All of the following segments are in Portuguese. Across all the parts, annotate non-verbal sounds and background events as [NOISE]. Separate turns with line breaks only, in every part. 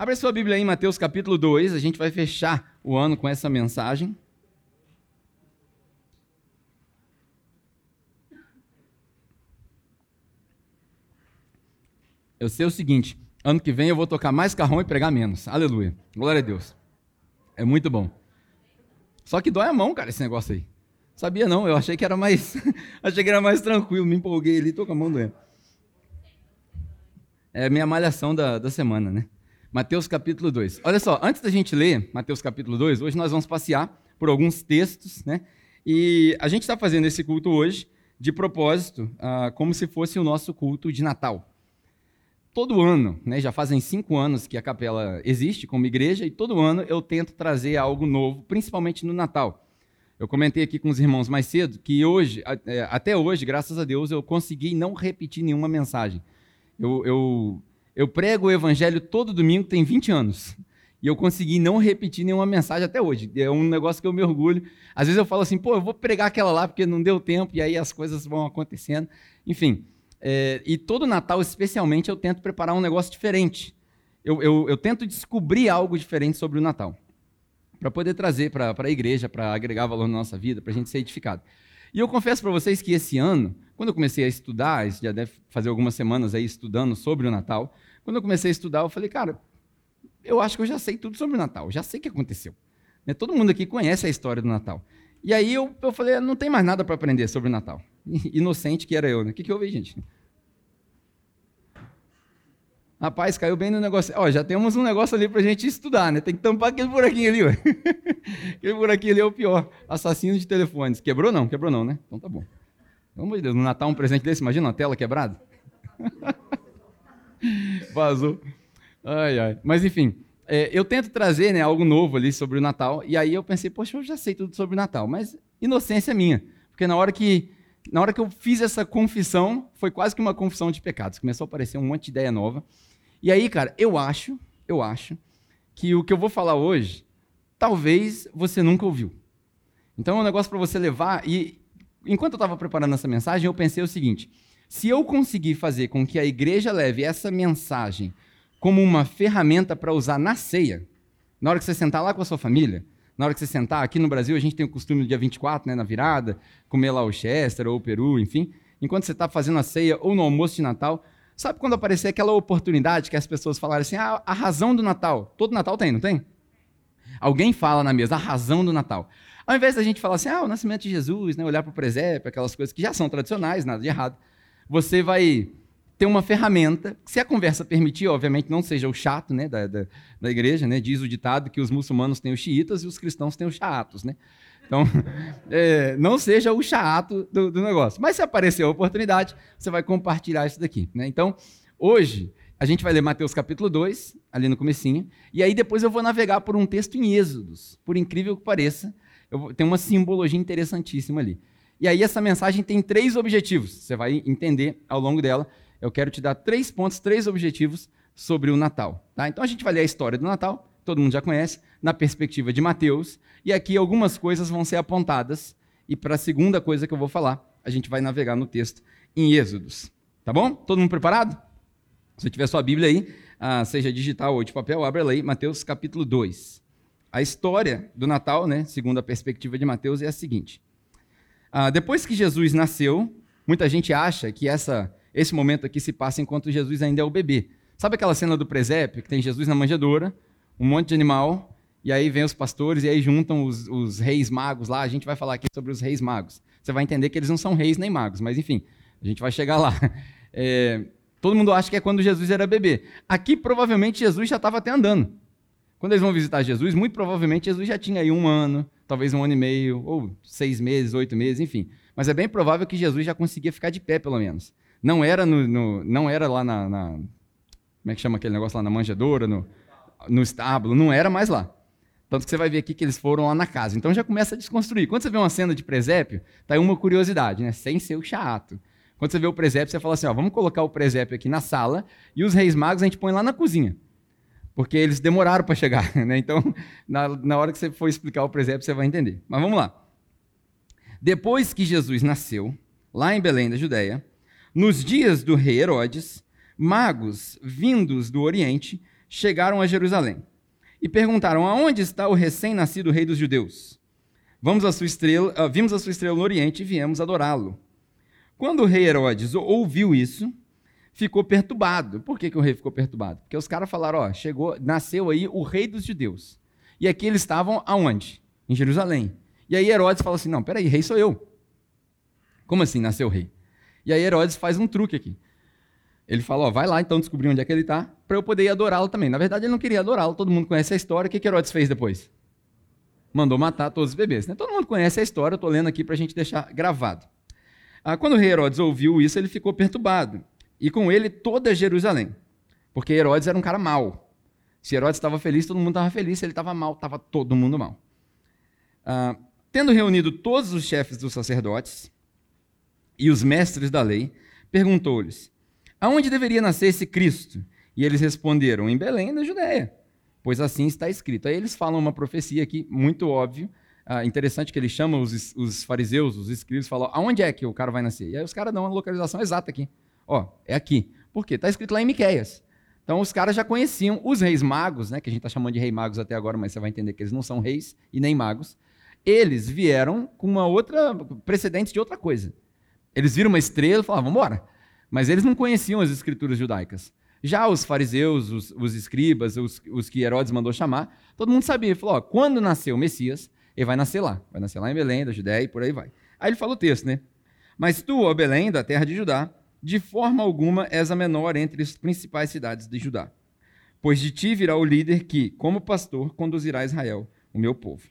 Abra sua Bíblia aí em Mateus capítulo 2, a gente vai fechar o ano com essa mensagem. Eu sei o seguinte, ano que vem eu vou tocar mais carrão e pregar menos. Aleluia. Glória a Deus. É muito bom. Só que dói a mão, cara, esse negócio aí. Sabia não, eu achei que era mais [LAUGHS] achei que era mais tranquilo, me empolguei ali, tô com a mão doendo. É a minha malhação da, da semana, né? Mateus capítulo 2. Olha só, antes da gente ler Mateus capítulo 2, hoje nós vamos passear por alguns textos, né? E a gente está fazendo esse culto hoje de propósito, ah, como se fosse o nosso culto de Natal. Todo ano, né, já fazem cinco anos que a capela existe como igreja, e todo ano eu tento trazer algo novo, principalmente no Natal. Eu comentei aqui com os irmãos mais cedo que hoje, é, até hoje, graças a Deus, eu consegui não repetir nenhuma mensagem. Eu, eu eu prego o evangelho todo domingo, tem 20 anos. E eu consegui não repetir nenhuma mensagem até hoje. É um negócio que eu me orgulho. Às vezes eu falo assim, pô, eu vou pregar aquela lá porque não deu tempo, e aí as coisas vão acontecendo. Enfim. É, e todo Natal, especialmente, eu tento preparar um negócio diferente. Eu, eu, eu tento descobrir algo diferente sobre o Natal. Para poder trazer para a igreja, para agregar valor na nossa vida, para a gente ser edificado. E eu confesso para vocês que esse ano, quando eu comecei a estudar, já deve fazer algumas semanas aí estudando sobre o Natal, quando eu comecei a estudar, eu falei, cara, eu acho que eu já sei tudo sobre o Natal, já sei o que aconteceu. Né, todo mundo aqui conhece a história do Natal. E aí eu, eu falei, não tem mais nada para aprender sobre o Natal. [LAUGHS] Inocente que era eu, né? O que, que houve, gente? Rapaz, caiu bem no negócio. Ó, já temos um negócio ali para a gente estudar, né? Tem que tampar aquele buraquinho ali, ué. [LAUGHS] aquele buraquinho ali é o pior. Assassino de telefones. Quebrou não? Quebrou não, né? Então tá bom. Pelo amor de Deus, no Natal um presente desse, imagina uma tela quebrada. [LAUGHS] [LAUGHS] Vazou. Ai, ai. Mas enfim, é, eu tento trazer né, algo novo ali sobre o Natal. E aí eu pensei, poxa, eu já sei tudo sobre o Natal. Mas inocência minha. Porque na hora que, na hora que eu fiz essa confissão, foi quase que uma confissão de pecados. Começou a aparecer um monte de ideia nova. E aí, cara, eu acho, eu acho, que o que eu vou falar hoje, talvez você nunca ouviu. Então é um negócio para você levar. E enquanto eu estava preparando essa mensagem, eu pensei o seguinte se eu conseguir fazer com que a igreja leve essa mensagem como uma ferramenta para usar na ceia, na hora que você sentar lá com a sua família, na hora que você sentar, aqui no Brasil a gente tem o costume do dia 24, né, na virada, comer lá o Chester ou o Peru, enfim. Enquanto você está fazendo a ceia ou no almoço de Natal, sabe quando aparecer aquela oportunidade que as pessoas falarem assim, ah, a razão do Natal. Todo Natal tem, não tem? Alguém fala na mesa, a razão do Natal. Ao invés da gente falar assim, ah, o nascimento de Jesus, né, olhar para o presépio, aquelas coisas que já são tradicionais, nada de errado você vai ter uma ferramenta, se a conversa permitir, obviamente não seja o chato né, da, da, da, igreja, né, diz o ditado que os muçulmanos têm os xiitas e os cristãos têm os chatos. Né? Então, [LAUGHS] é, não seja o chato do, do, negócio. Mas se aparecer a oportunidade, você vai compartilhar isso daqui. Né? Então, hoje, a gente vai ler Mateus capítulo 2, ali no comecinho, e aí depois eu vou navegar por um texto em Êxodos. Por incrível que pareça, eu, tem uma simbologia interessantíssima ali. E aí essa mensagem tem três objetivos. Você vai entender ao longo dela. Eu quero te dar três pontos, três objetivos sobre o Natal. Tá? Então a gente vai ler a história do Natal, todo mundo já conhece, na perspectiva de Mateus. E aqui algumas coisas vão ser apontadas. E para a segunda coisa que eu vou falar, a gente vai navegar no texto em Êxodos. Tá bom? Todo mundo preparado? Se tiver sua Bíblia aí, ah, seja digital ou de papel, abra aí, Mateus capítulo 2. A história do Natal, né, segundo a perspectiva de Mateus, é a seguinte. Ah, depois que Jesus nasceu, muita gente acha que essa, esse momento aqui se passa enquanto Jesus ainda é o bebê. Sabe aquela cena do presépio, que tem Jesus na manjedoura, um monte de animal, e aí vem os pastores e aí juntam os, os reis magos lá. A gente vai falar aqui sobre os reis magos. Você vai entender que eles não são reis nem magos, mas enfim, a gente vai chegar lá. [LAUGHS] É, todo mundo acha que é quando Jesus era bebê. Aqui, provavelmente, Jesus já estava até andando. Quando eles vão visitar Jesus, muito provavelmente Jesus já tinha aí um ano, talvez um ano e meio, ou seis meses, oito meses, enfim. Mas é bem provável que Jesus já conseguia ficar de pé, pelo menos. Não era, no, no não era lá na, na, Como é que chama aquele negócio lá na manjedoura, no, no estábulo, não era mais lá. Tanto que você vai ver aqui que eles foram lá na casa. Então já começa a desconstruir. Quando você vê uma cena de presépio, tá aí uma curiosidade, né? Sem ser o chato. Quando você vê o presépio, você fala assim: ó, vamos colocar o presépio aqui na sala e os reis magos a gente põe lá na cozinha porque eles demoraram para chegar. [LAUGHS] Né? Então, na, na hora que você for explicar o presépio, você vai entender. Mas vamos lá. Depois que Jesus nasceu, lá em Belém da Judéia, nos dias do rei Herodes, magos vindos do Oriente chegaram a Jerusalém e perguntaram: Aonde está o recém-nascido rei dos judeus? Vamos a sua estrela, uh, vimos a sua estrela no Oriente e viemos adorá-lo. Quando o rei Herodes ouviu isso, ficou perturbado. Por que, que o rei ficou perturbado? Porque os caras falaram: Ó, chegou, nasceu aí o rei dos judeus. E aqui eles estavam aonde? Em Jerusalém. E aí Herodes fala assim: Não, peraí, rei sou eu. Como assim nasceu o rei? E aí Herodes faz um truque aqui. Ele fala, ó, vai lá então descobrir onde é que ele está, para eu poder adorá-lo também. Na verdade, ele não queria adorá-lo, todo mundo conhece a história. O que, que Herodes fez depois? Mandou matar todos os bebês. Né? Todo mundo conhece a história, eu estou lendo aqui para a gente deixar gravado. Ah, quando o rei Herodes ouviu isso, ele ficou perturbado. E com ele toda Jerusalém. Porque Herodes era um cara mau. Se Herodes estava feliz, todo mundo estava feliz. Se ele estava mal, estava todo mundo mal. Ah, tendo reunido todos os chefes dos sacerdotes e os mestres da lei, perguntou-lhes: Aonde deveria nascer esse Cristo? E eles responderam: Em Belém, na Judéia, pois assim está escrito. Aí eles falam uma profecia aqui, muito óbvio, ah, interessante que eles chamam os, os, fariseus, os escribas, falam: Aonde é que o cara vai nascer? E aí os caras dão uma localização exata aqui. Ó, é aqui. Por quê? Está escrito lá em Miquéias. Então os caras já conheciam os reis magos, né, que a gente está chamando de rei magos até agora, mas você vai entender que eles não são reis e nem magos. Eles vieram com uma outra precedente de outra coisa. Eles viram uma estrela e falaram: vamos embora. Mas eles não conheciam as escrituras judaicas. Já os fariseus, os, os escribas, os, os, que Herodes mandou chamar, todo mundo sabia. Ele falou: ó, quando nasceu o Messias, ele vai nascer lá. Vai nascer lá em Belém, da Judéia e por aí vai. Aí ele fala o texto, né? Mas tu, ó Belém, da terra de Judá, de forma alguma és a menor entre as principais cidades de Judá. Pois de ti virá o líder que, como pastor, conduzirá Israel, o meu povo.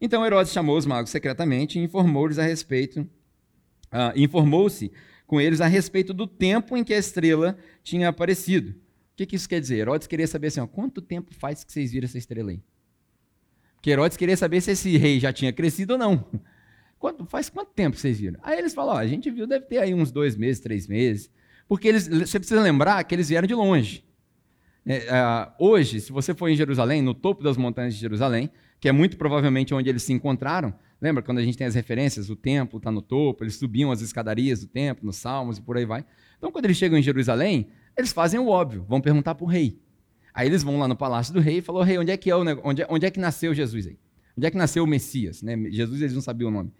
Então Herodes chamou os magos secretamente e informou-lhes a respeito, uh, informou-se com eles a respeito do tempo em que a estrela tinha aparecido. O que, que isso quer dizer? Herodes queria saber assim, ó, quanto tempo faz que vocês viram essa estrela aí? Porque Herodes queria saber se esse rei já tinha crescido ou não. Quanto, faz quanto tempo vocês viram? Aí eles falam, ó, a gente viu, deve ter aí uns dois meses, três meses. Porque eles, você precisa lembrar que eles vieram de longe. É, uh, hoje, se você for em Jerusalém, no topo das montanhas de Jerusalém, que é muito provavelmente onde eles se encontraram, Lembra quando a gente tem as referências? O templo está no topo, eles subiam as escadarias do templo, nos salmos e por aí vai. Então, quando eles chegam em Jerusalém, eles fazem o óbvio, vão perguntar para o rei. Aí eles vão lá no palácio do rei e falam: rei, onde é que é o onde, é, onde é que nasceu Jesus aí? Onde é que nasceu o Messias? Né? Jesus eles não sabiam o nome.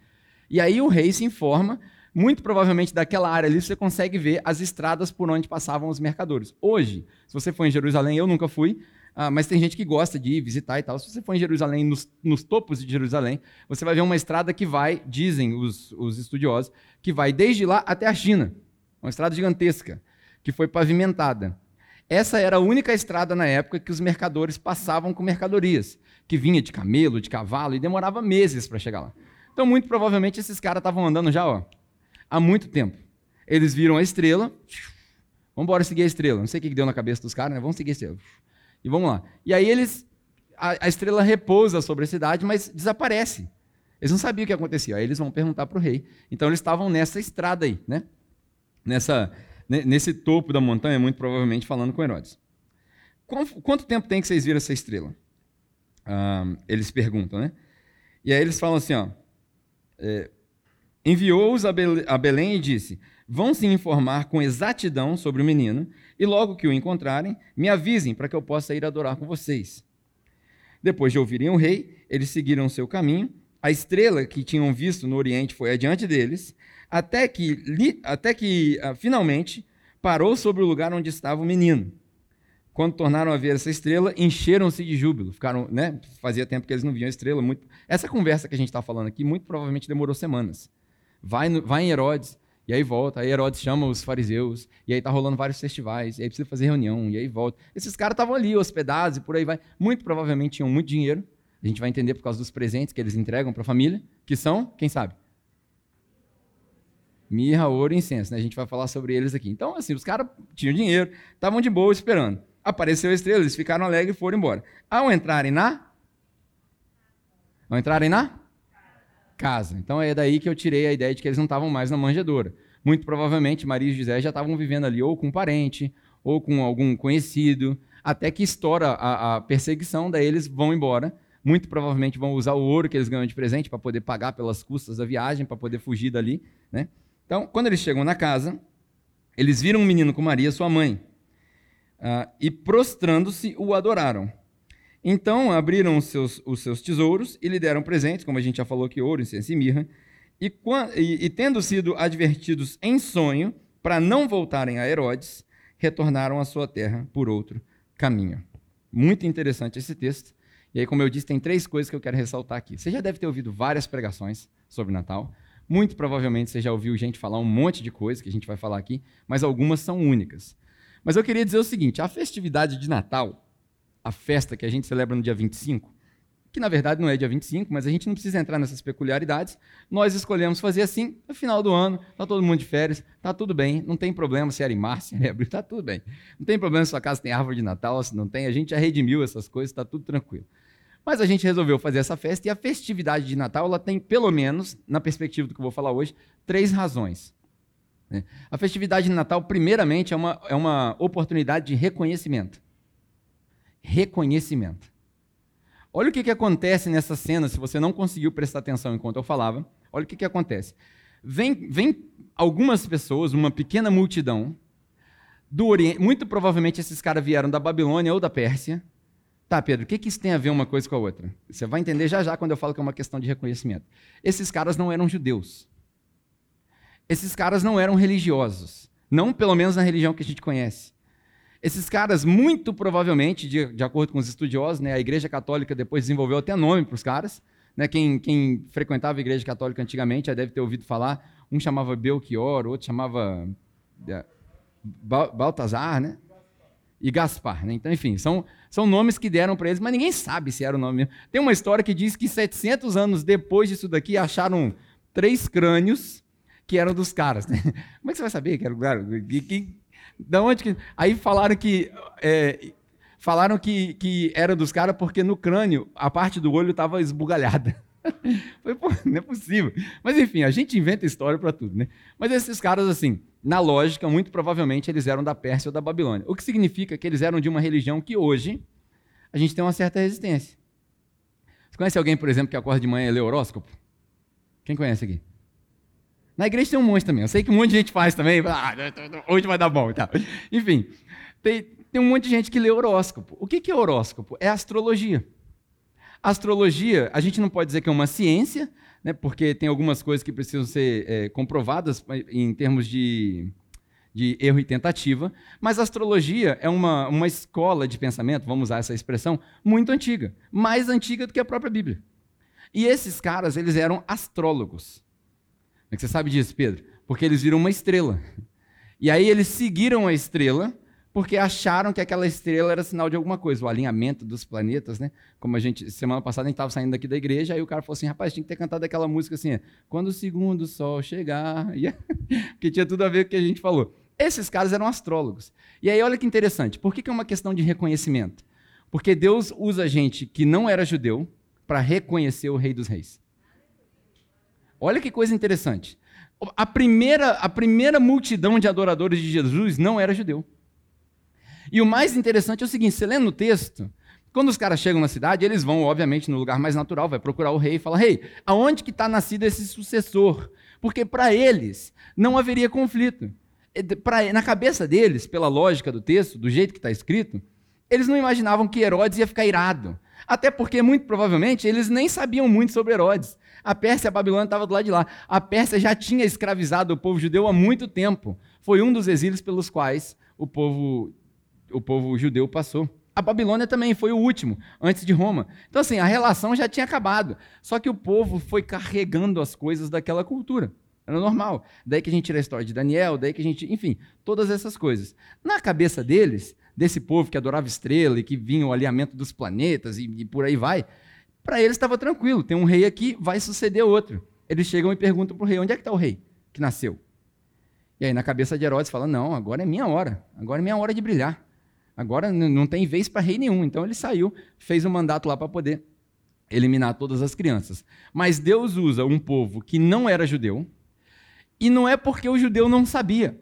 E aí o rei se informa, muito provavelmente daquela área ali você consegue ver as estradas por onde passavam os mercadores. Hoje, se você for em Jerusalém, eu nunca fui, ah, mas tem gente que gosta de ir visitar e tal. Se você for em Jerusalém, nos, nos, topos de Jerusalém, você vai ver uma estrada que vai, dizem os, os estudiosos, que vai desde lá até a China. Uma estrada gigantesca, que foi pavimentada. Essa era a única estrada na época que os mercadores passavam com mercadorias, que vinha de camelo, de cavalo, e demorava meses para chegar lá. Então, muito provavelmente, esses caras estavam andando já ó, há muito tempo. Eles viram a estrela, vamos embora seguir a estrela. Não sei o que deu na cabeça dos caras, né? vamos seguir a estrela. E vamos lá. E aí eles. A, a estrela repousa sobre a cidade, mas desaparece. Eles não sabiam o que acontecia. Aí eles vão perguntar para o rei. Então eles estavam nessa estrada aí, né? Nessa, nesse topo da montanha, muito provavelmente falando com Herodes. Quanto tempo tem que vocês viram essa estrela? Ah, eles perguntam, né? E aí eles falam assim, ó. É, Enviou-os a Belém e disse: Vão se informar com exatidão sobre o menino, e logo que o encontrarem, me avisem para que eu possa ir adorar com vocês. Depois de ouvirem o rei, eles seguiram seu caminho. A estrela que tinham visto no Oriente foi adiante deles, até que, até que uh, finalmente parou sobre o lugar onde estava o menino. Quando tornaram a ver essa estrela, encheram-se de júbilo. Ficaram, né? Fazia tempo que eles não viam a estrela. Muito... Essa conversa que a gente está falando aqui, muito provavelmente demorou semanas. Vai, no, vai em Herodes, e aí volta, aí Herodes chama os fariseus, e aí tá rolando vários festivais, e aí precisa fazer reunião, e aí volta. Esses caras estavam ali hospedados e por aí vai. Muito provavelmente tinham muito dinheiro. A gente vai entender por causa dos presentes que eles entregam para a família, que são, quem sabe? Mirra, ouro e incenso, né? A gente vai falar sobre eles aqui. Então, assim, os caras tinham dinheiro, estavam de boa esperando. Apareceu a estrela, eles ficaram alegres e foram embora. Ao entrarem na. Ao entrarem na? casa. Então é daí que eu tirei a ideia de que eles não estavam mais na manjedoura. Muito provavelmente Maria e José já estavam vivendo ali ou com um parente, ou com algum conhecido, até que estoura a, a perseguição, daí eles vão embora. Muito provavelmente vão usar o ouro que eles ganham de presente para poder pagar pelas custas da viagem, para poder fugir dali. Né? Então, quando eles chegam na casa, eles viram um menino com Maria, sua mãe. Ah, e prostrando-se o adoraram. Então abriram os seus, os seus tesouros e lhe deram presentes, como a gente já falou aqui, ouro, incenso e mirra. E, e, e tendo sido advertidos em sonho para não voltarem a Herodes, retornaram à sua terra por outro caminho. Muito interessante esse texto. E aí, como eu disse, tem três coisas que eu quero ressaltar aqui. Você já deve ter ouvido várias pregações sobre Natal. Muito provavelmente você já ouviu gente falar um monte de coisa que a gente vai falar aqui, mas algumas são únicas. Mas eu queria dizer o seguinte: a festividade de Natal, a festa que a gente celebra no dia 25, que na verdade não é dia 25, mas a gente não precisa entrar nessas peculiaridades. Nós escolhemos fazer assim, no final do ano, está todo mundo de férias, está tudo bem, não tem problema se era em março, [LAUGHS] se era em abril, está tudo bem. Não tem problema se sua casa tem árvore de Natal, se não tem, a gente já redimiu essas coisas, está tudo tranquilo. Mas a gente resolveu fazer essa festa e a festividade de Natal, ela tem pelo menos, na perspectiva do que eu vou falar hoje, três razões. Né? A festividade de Natal, primeiramente, é uma, é uma oportunidade de reconhecimento. Reconhecimento. Olha o que, que acontece nessa cena, se você não conseguiu prestar atenção enquanto eu falava. Olha o que, que acontece. Vem, vem algumas pessoas, uma pequena multidão, do Oriente. Muito provavelmente esses caras vieram da Babilônia ou da Pérsia. Tá, Pedro, o que, que isso tem a ver uma coisa com a outra? Você vai entender já já quando eu falo que é uma questão de reconhecimento. Esses caras não eram judeus. Esses caras não eram religiosos. Não, pelo menos na religião que a gente conhece. Esses caras, muito provavelmente, de, de acordo com os estudiosos, né, a Igreja Católica depois desenvolveu até nome para os caras. Né, quem, quem, frequentava a Igreja Católica antigamente já deve ter ouvido falar. Um chamava Belchior, outro chamava é, Baltazar, né? E Gaspar. Né? Então, enfim, são, são nomes que deram para eles, mas ninguém sabe se era o nome mesmo. Tem uma história que diz que 700 anos depois disso daqui, acharam três crânios que eram dos caras. Né? [LAUGHS] Como é que você vai saber que era o da onde que. Aí falaram que. É, falaram que, que era dos caras porque no crânio a parte do olho estava esbugalhada. [LAUGHS] Foi, pô, não é possível. Mas enfim, a gente inventa história para tudo, né? Mas esses caras, assim, na lógica, muito provavelmente eles eram da Pérsia ou da Babilônia. O que significa que eles eram de uma religião que hoje a gente tem uma certa resistência. Você conhece alguém, por exemplo, que acorda de manhã e lê horóscopo? Quem conhece aqui? Na igreja tem um monte também. Eu sei que um monte de gente faz também. Ah, hoje vai dar bom e tal. Enfim, tem, tem um monte de gente que lê horóscopo. O que, que é horóscopo? É astrologia. Astrologia, a gente não pode dizer que é uma ciência, né, porque tem algumas coisas que precisam ser é, comprovadas em termos de, de erro e tentativa, mas a astrologia é uma, uma escola de pensamento, vamos usar essa expressão, muito antiga, mais antiga do que a própria Bíblia. E esses caras, eles eram astrólogos. É que você sabe disso, Pedro? Porque eles viram uma estrela. E aí eles seguiram a estrela porque acharam que aquela estrela era sinal de alguma coisa, o alinhamento dos planetas, né? Como a gente, semana passada a gente estava saindo daqui da igreja, aí o cara falou assim, rapaz, tinha que ter cantado aquela música assim, quando o segundo sol chegar, [LAUGHS] [LAUGHS] que tinha tudo a ver com o que a gente falou. Esses caras eram astrólogos. E aí olha que interessante, por que, que é uma questão de reconhecimento? Porque Deus usa gente que não era judeu para reconhecer o rei dos reis. Olha que coisa interessante. A primeira, a primeira multidão de adoradores de Jesus não era judeu. E o mais interessante é o seguinte: você lendo no texto, quando os caras chegam na cidade, eles vão, obviamente, no lugar mais natural, vai procurar o rei e fala: Rei, hey, aonde que está nascido esse sucessor? Porque para eles não haveria conflito. Pra, na cabeça deles, pela lógica do texto, do jeito que está escrito, eles não imaginavam que Herodes ia ficar irado. Até porque, muito provavelmente, eles nem sabiam muito sobre Herodes. A Pérsia e a Babilônia estavam do lado de lá. A Pérsia já tinha escravizado o povo judeu há muito tempo. Foi um dos exílios pelos quais o povo, o povo judeu passou. A Babilônia também foi o último, antes de Roma. Então, assim, a relação já tinha acabado. Só que o povo foi carregando as coisas daquela cultura. Era normal. Daí que a gente tira a história de Daniel, daí que a gente. Enfim, todas essas coisas. Na cabeça deles, desse povo que adorava estrela e que vinha o alinhamento dos planetas e, e por aí vai, para eles estava tranquilo, tem um rei aqui, vai suceder outro. Eles chegam e perguntam para o rei: onde é que está o rei que nasceu? E aí, na cabeça de Herodes, fala: não, agora é minha hora, agora é minha hora de brilhar. Agora não tem vez para rei nenhum. Então ele saiu, fez um mandato lá para poder eliminar todas as crianças. Mas Deus usa um povo que não era judeu, e não é porque o judeu não sabia.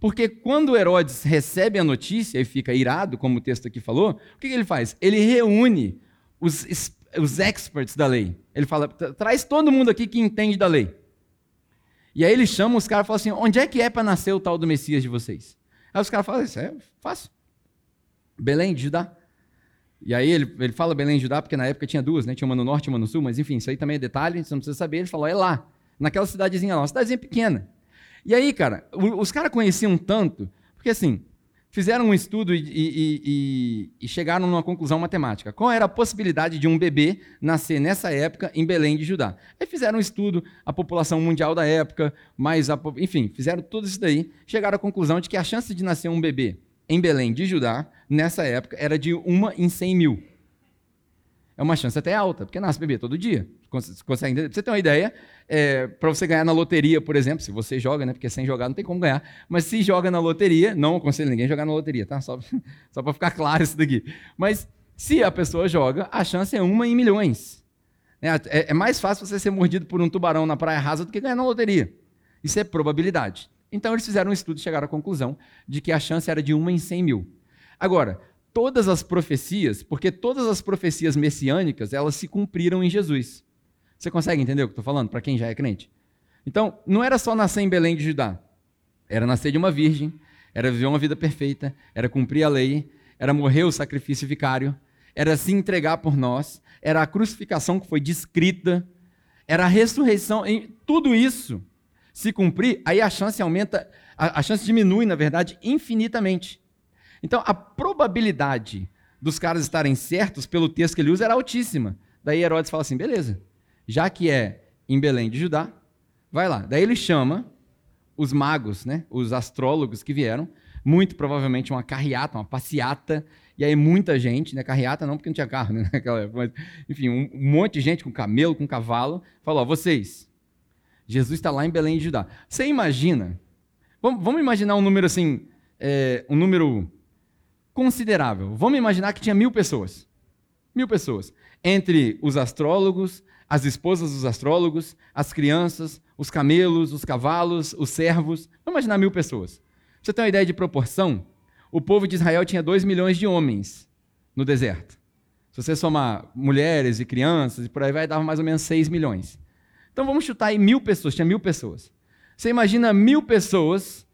Porque quando Herodes recebe a notícia e fica irado, como o texto aqui falou, o que ele faz? Ele reúne os os experts da lei. Ele fala: traz todo mundo aqui que entende da lei. E aí ele chama os caras e fala assim: onde é que é para nascer o tal do Messias de vocês? Aí os caras falam: isso é fácil. Belém de Judá. E aí ele, ele fala Belém de Judá, porque na época tinha duas, né? Tinha uma no norte e uma no sul, mas enfim, isso aí também é detalhe, você não precisa saber. Ele falou, é lá, naquela cidadezinha lá, uma cidadezinha pequena. E aí, cara, os caras conheciam tanto, porque assim, fizeram um estudo e, e, e, e, chegaram numa conclusão matemática. Qual era a possibilidade de um bebê nascer nessa época em Belém de Judá? Aí fizeram um estudo, a população mundial da época, mais a, enfim, fizeram tudo isso daí, chegaram à conclusão de que a chance de nascer um bebê em Belém de Judá, nessa época, era de uma em 100 mil. É uma chance até alta, porque nasce bebê todo dia. Você consegue você ter uma ideia, é, para você ganhar na loteria, por exemplo, se você joga, né? Porque sem jogar não tem como ganhar. Mas se joga na loteria, não aconselho ninguém a jogar na loteria, tá? Só, [LAUGHS] só para ficar claro isso daqui. Mas se a pessoa joga, a chance é uma em milhões. É, é, é mais fácil você ser mordido por um tubarão na praia rasa do que ganhar na loteria. Isso é probabilidade. Então eles fizeram um estudo e chegaram à conclusão de que a chance era de uma em 100 mil. Agora, todas as profecias, porque todas as profecias messiânicas, elas se cumpriram em Jesus. Você consegue entender o que eu estou falando, para quem já é crente? Então, não era só nascer em Belém de Judá. Era nascer de uma virgem, era viver uma vida perfeita, era cumprir a lei, era morrer o sacrifício vicário, era se entregar por nós, era a crucificação que foi descrita, era a ressurreição, em tudo isso se cumprir, aí a chance aumenta, a, a chance diminui, na verdade, infinitamente. Então, a probabilidade dos caras estarem certos pelo texto que ele usa era altíssima. Daí Herodes fala assim: beleza, já que é em Belém de Judá, vai lá. Daí ele chama os magos, né, os astrólogos que vieram, muito provavelmente uma carreata, uma passeata, e aí muita gente, né, carreata não porque não tinha carro, né, [LAUGHS] naquela época, mas, enfim, um, monte de gente com camelo, com cavalo, falou, ó, vocês, Jesus está lá em Belém de Judá. Você imagina, vamos, vamos imaginar um número assim, é, um número considerável. Vamos imaginar que tinha mil pessoas. Mil pessoas. Entre os astrólogos, as esposas dos astrólogos, as crianças, os camelos, os cavalos, os servos. Vamos imaginar mil pessoas. Pra você ter uma ideia de proporção, o povo de Israel tinha dois milhões de homens no deserto. Se você somar mulheres e crianças e por aí vai, dava mais ou menos seis milhões. Então vamos chutar aí mil pessoas, tinha mil pessoas. Você imagina mil pessoas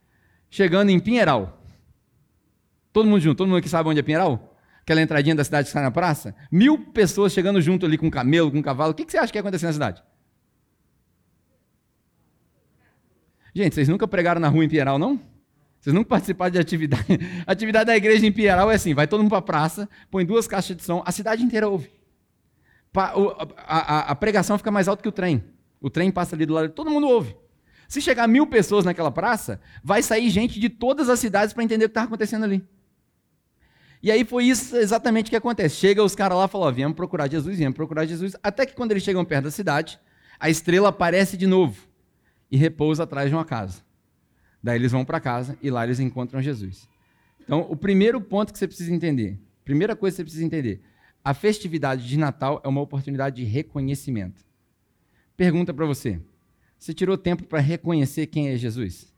chegando em Pinheiral. Todo mundo junto, todo mundo aqui sabe onde é Pinheiral? aquela entradinha da cidade que está na praça, mil pessoas chegando junto ali com camelo, com cavalo, o que, que você acha que ia acontecer na cidade? Gente, vocês nunca pregaram na rua em Pieral, não? Vocês nunca participaram de atividade? A [LAUGHS] atividade da igreja em Pieral é assim: vai todo mundo para a praça, põe duas caixas de som, a cidade inteira ouve. A, a, a, pregação fica mais alta que o trem. O trem passa ali do lado, todo mundo ouve. Se chegar mil pessoas naquela praça, vai sair gente de todas as cidades para entender o que está acontecendo ali. E aí foi isso exatamente que acontece. Chega os caras lá e falam, ó, viemos procurar Jesus, viemos procurar Jesus, até que quando eles chegam perto da cidade, a estrela aparece de novo e repousa atrás de uma casa. Daí eles vão para casa e lá eles encontram Jesus. Então, o primeiro ponto que você precisa entender, primeira coisa que você precisa entender, a festividade de Natal é uma oportunidade de reconhecimento. Pergunta para você: você tirou tempo para reconhecer quem é Jesus?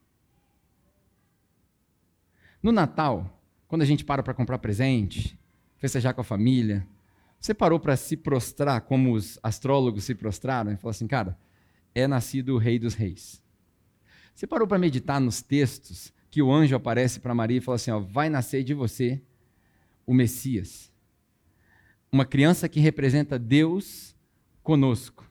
No Natal, quando a gente para para comprar presente, festejar com a família, você parou para se prostrar como os astrólogos se prostraram e falou assim, cara, é nascido o Rei dos Reis. Você parou para meditar nos textos que o anjo aparece para Maria e fala assim, ó, vai nascer de você o Messias. Uma criança que representa Deus conosco.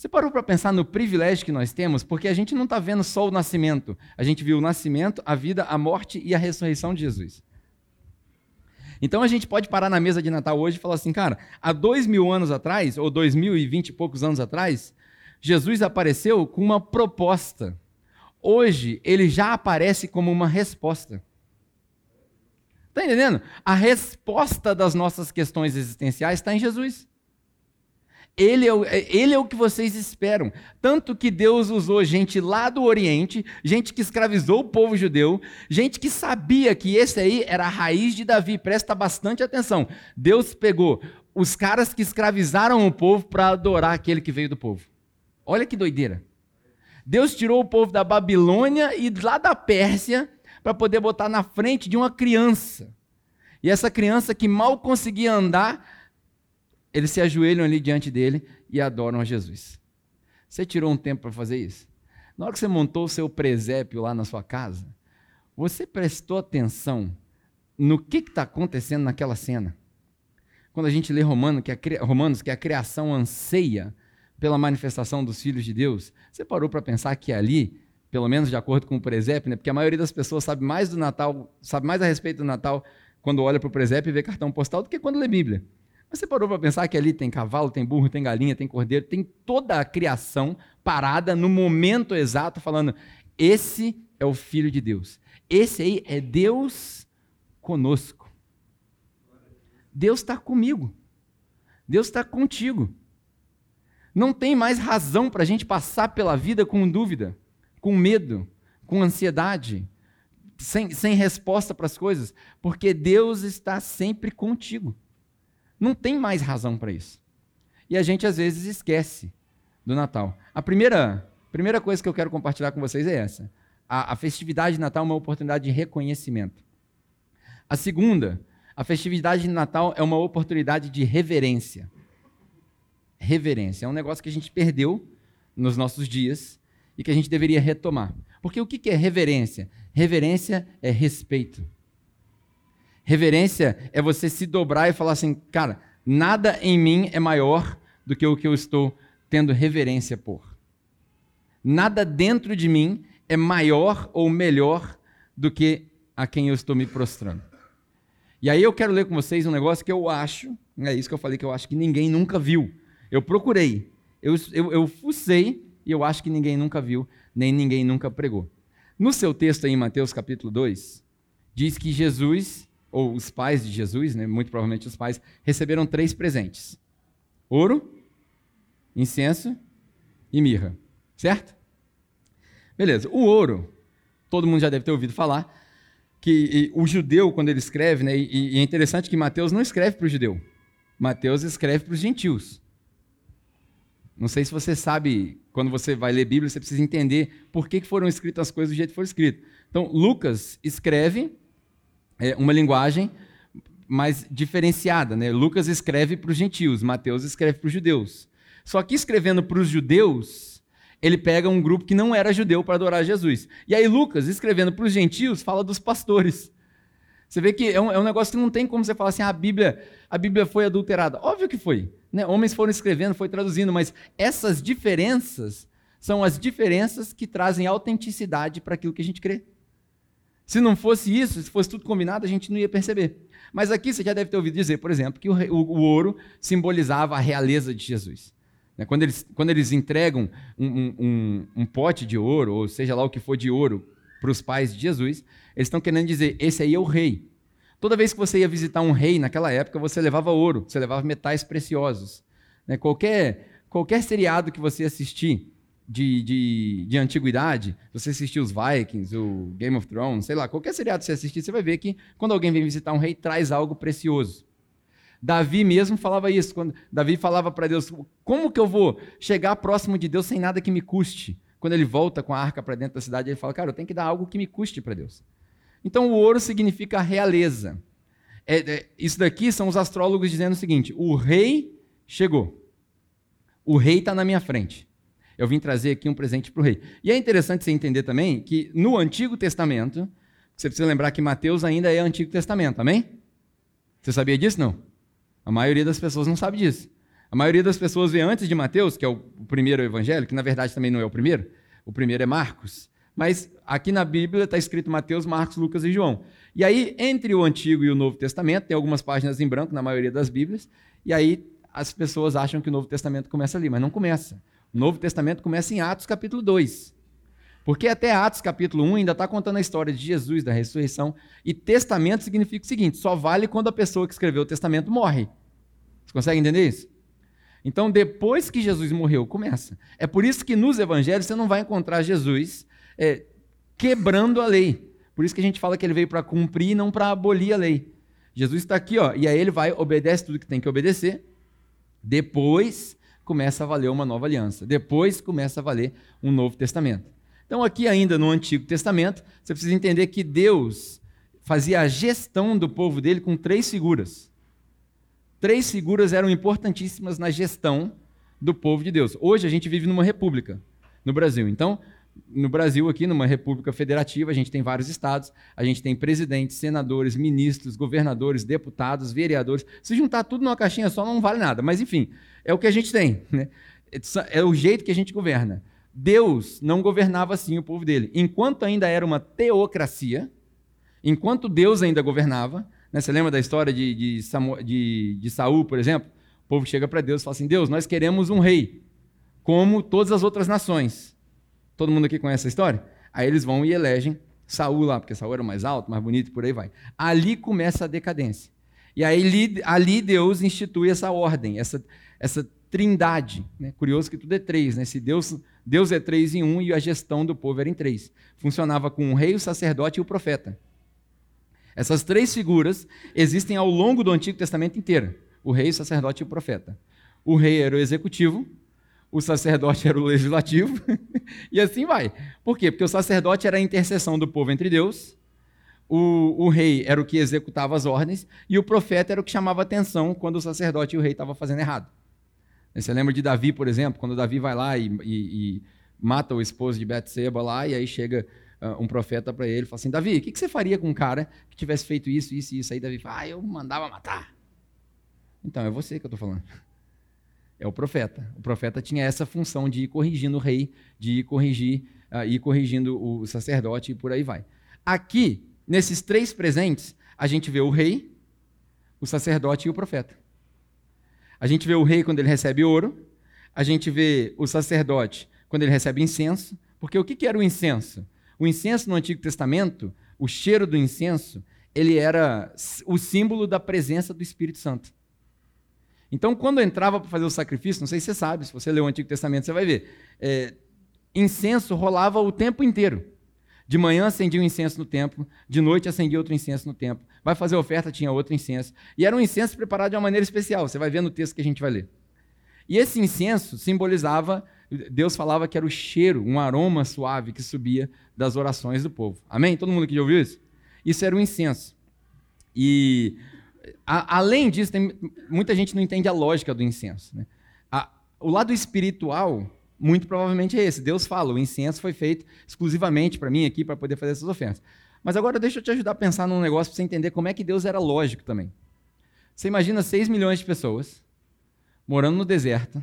Você parou para pensar no privilégio que nós temos? Porque a gente não está vendo só o nascimento. A gente viu o nascimento, a vida, a morte e a ressurreição de Jesus. Então a gente pode parar na mesa de Natal hoje e falar assim, cara, há dois mil anos atrás, ou dois mil e vinte e poucos anos atrás, Jesus apareceu com uma proposta. Hoje ele já aparece como uma resposta. Está entendendo? A resposta das nossas questões existenciais está em Jesus. Ele é, o, ele é o que vocês esperam. Tanto que Deus usou gente lá do Oriente, gente que escravizou o povo judeu, gente que sabia que esse aí era a raiz de Davi. Presta bastante atenção. Deus pegou os caras que escravizaram o povo para adorar aquele que veio do povo. Olha que doideira. Deus tirou o povo da Babilônia e lá da Pérsia para poder botar na frente de uma criança. E essa criança que mal conseguia andar, eles se ajoelham ali diante dele e adoram a Jesus. Você tirou um tempo para fazer isso? Na hora que você montou o seu presépio lá na sua casa, você prestou atenção no que está acontecendo naquela cena. Quando a gente lê Romano, que a, Romanos, que a criação anseia pela manifestação dos filhos de Deus, você parou para pensar que ali, pelo menos de acordo com o presépio, né, porque a maioria das pessoas sabe mais do Natal, sabe mais a respeito do Natal quando olha para o presépio e vê cartão postal do que quando lê Bíblia. Você parou para pensar que ali tem cavalo, tem burro, tem galinha, tem cordeiro, tem toda a criação parada no momento exato, falando: esse é o Filho de Deus. Esse aí é Deus conosco. Deus está comigo. Deus está contigo. Não tem mais razão para a gente passar pela vida com dúvida, com medo, com ansiedade, sem, sem resposta para as coisas, porque Deus está sempre contigo. Não tem mais razão para isso. E a gente às vezes esquece do Natal. A primeira, primeira coisa que eu quero compartilhar com vocês é essa. A, a festividade de Natal é uma oportunidade de reconhecimento. A segunda, a festividade de Natal é uma oportunidade de reverência. Reverência é um negócio que a gente perdeu nos nossos dias e que a gente deveria retomar. Porque o que é reverência? Reverência é respeito. Reverência é você se dobrar e falar assim, cara, nada em mim é maior do que o que eu estou tendo reverência por. Nada dentro de mim é maior ou melhor do que a quem eu estou me prostrando. E aí eu quero ler com vocês um negócio que eu acho, é isso que eu falei que eu acho que ninguém nunca viu. Eu procurei, eu, eu, eu fucei e eu acho que ninguém nunca viu, nem ninguém nunca pregou. No seu texto aí, em Mateus capítulo 2, diz que Jesus ou os pais de Jesus, né, muito provavelmente os pais, receberam três presentes: ouro, incenso e mirra. Certo? Beleza. O ouro, todo mundo já deve ter ouvido falar, que o judeu, quando ele escreve, né, e, e é interessante que Mateus não escreve para o judeu, Mateus escreve para os gentios. Não sei se você sabe, quando você vai ler Bíblia, você precisa entender por que foram escritas as coisas do jeito que foram escritas. Então, Lucas escreve é, uma linguagem mais diferenciada. Né? Lucas escreve para os gentios, Mateus escreve para os judeus. Só que escrevendo para os judeus, ele pega um grupo que não era judeu para adorar Jesus. E aí Lucas, escrevendo para os gentios, fala dos pastores. Você vê que é um, é um, negócio que não tem como você falar assim, ah, a Bíblia, a Bíblia foi adulterada. Óbvio que foi. Né? Homens foram escrevendo, foi traduzindo, mas essas diferenças são as diferenças que trazem autenticidade para aquilo que a gente crê. Se não fosse isso, se fosse tudo combinado, a gente não ia perceber. Mas aqui você já deve ter ouvido dizer, por exemplo, que o, o, o ouro simbolizava a realeza de Jesus. Né, quando eles, quando eles entregam um, um, um, pote de ouro, ou seja lá o que for de ouro, para os pais de Jesus, eles estão querendo dizer: esse aí é o rei. Toda vez que você ia visitar um rei naquela época, você levava ouro, você levava metais preciosos. Né? Qualquer, qualquer seriado que você assistir, de, de, de antiguidade, você assistir os Vikings, o Game of Thrones, sei lá, qualquer seriado que você assistir, você vai ver que quando alguém vem visitar um rei, traz algo precioso. Davi mesmo falava isso. Quando Davi falava para Deus: Como que eu vou chegar próximo de Deus sem nada que me custe? Quando ele volta com a arca para dentro da cidade, ele fala: Cara, eu tenho que dar algo que me custe para Deus. Então o ouro significa realeza. É, é, isso daqui são os astrólogos dizendo o seguinte: O rei chegou. O rei está na minha frente eu vim trazer aqui um presente para o rei. E é interessante você entender também que no Antigo Testamento, você precisa lembrar que Mateus ainda é Antigo Testamento, amém? Você sabia disso? Não. A maioria das pessoas não sabe disso. A maioria das pessoas vê antes de Mateus, que é o primeiro evangelho, que na verdade também não é o primeiro, o primeiro é Marcos. Mas aqui na Bíblia está escrito Mateus, Marcos, Lucas e João. E aí, entre o Antigo e o Novo Testamento, tem algumas páginas em branco na maioria das Bíblias, e aí as pessoas acham que o Novo Testamento começa ali, mas não começa. O Novo Testamento começa em Atos capítulo 2. Porque até Atos capítulo 1 ainda está contando a história de Jesus, da ressurreição. E testamento significa o seguinte: só vale quando a pessoa que escreveu o testamento morre. Você consegue entender isso? Então, depois que Jesus morreu, começa. É por isso que nos evangelhos você não vai encontrar Jesus é, quebrando a lei. Por isso que a gente fala que ele veio para cumprir e não para abolir a lei. Jesus está aqui, ó, e aí ele vai, obedece tudo que tem que obedecer. Depois começa a valer uma nova aliança. Depois começa a valer um novo testamento. Então, aqui ainda no Antigo Testamento, você precisa entender que Deus fazia a gestão do povo dele com três figuras. Três figuras eram importantíssimas na gestão do povo de Deus. Hoje a gente vive numa república no Brasil. Então, no Brasil, aqui, numa república federativa, a gente tem vários estados, a gente tem presidentes, senadores, ministros, governadores, deputados, vereadores. Se juntar tudo numa caixinha só, não vale nada. Mas, enfim, é o que a gente tem. [LAUGHS] Né? É o jeito que a gente governa. Deus não governava assim o povo dele. Enquanto ainda era uma teocracia, enquanto Deus ainda governava, né? você lembra da história de, de, de, de Saul, por exemplo? O povo chega para Deus e fala assim: Deus, nós queremos um rei, como todas as outras nações. Todo mundo aqui conhece essa história? Aí eles vão e elegem Saul lá, porque Saul era mais alto, mais bonito, por aí vai. Ali começa a decadência. E aí ali Deus institui essa ordem, essa, essa trindade. Né? Curioso que tudo é três, né? Se Deus, Deus é três em um e a gestão do povo era em três. Funcionava com o rei, o sacerdote e o profeta. Essas três figuras existem ao longo do Antigo Testamento inteiro: o rei, o sacerdote e o profeta. O rei era o executivo, o sacerdote era o legislativo, [LAUGHS] e assim vai. Por quê? Porque o sacerdote era a intercessão do povo entre Deus, o, o rei era o que executava as ordens, e o profeta era o que chamava atenção quando o sacerdote e o rei estavam fazendo errado. Você lembra de Davi, por exemplo, quando Davi vai lá e, e, e mata o esposo de Betseba lá, e aí chega uh, um profeta para ele e fala assim: Davi, o que, que, você faria com um cara que tivesse feito isso, isso e isso? Aí Davi fala: Ah, eu mandava matar. Então, é você que eu estou falando. É o profeta. O profeta tinha essa função de ir corrigindo o rei, de ir corrigir, uh, ir corrigindo o sacerdote e por aí vai. Aqui, nesses três presentes, a gente vê o rei, o sacerdote e o profeta. A gente vê o rei quando ele recebe ouro, a gente vê o sacerdote quando ele recebe incenso, porque o que era o incenso? O incenso no Antigo Testamento, o cheiro do incenso, ele era o símbolo da presença do Espírito Santo. Então, quando entrava para fazer o sacrifício, não sei se você sabe, se você lê o Antigo Testamento, você vai ver, é, incenso rolava o tempo inteiro. De manhã acendia um incenso no templo, de noite acendia outro incenso no templo. Vai fazer oferta, tinha outro incenso. E era um incenso preparado de uma maneira especial, você vai ver no texto que a gente vai ler. E esse incenso simbolizava, Deus falava que era o cheiro, um aroma suave que subia das orações do povo. Amém? Todo mundo aqui já ouviu isso? Isso era o incenso. E a, além disso, tem, muita gente não entende a lógica do incenso. Né? A, o lado espiritual, muito provavelmente é esse. Deus fala, o incenso foi feito exclusivamente para mim aqui, para poder fazer essas ofertas. Mas agora deixa eu te ajudar a pensar num negócio para você entender como é que Deus era lógico também. Você imagina 6 milhões de pessoas morando no deserto,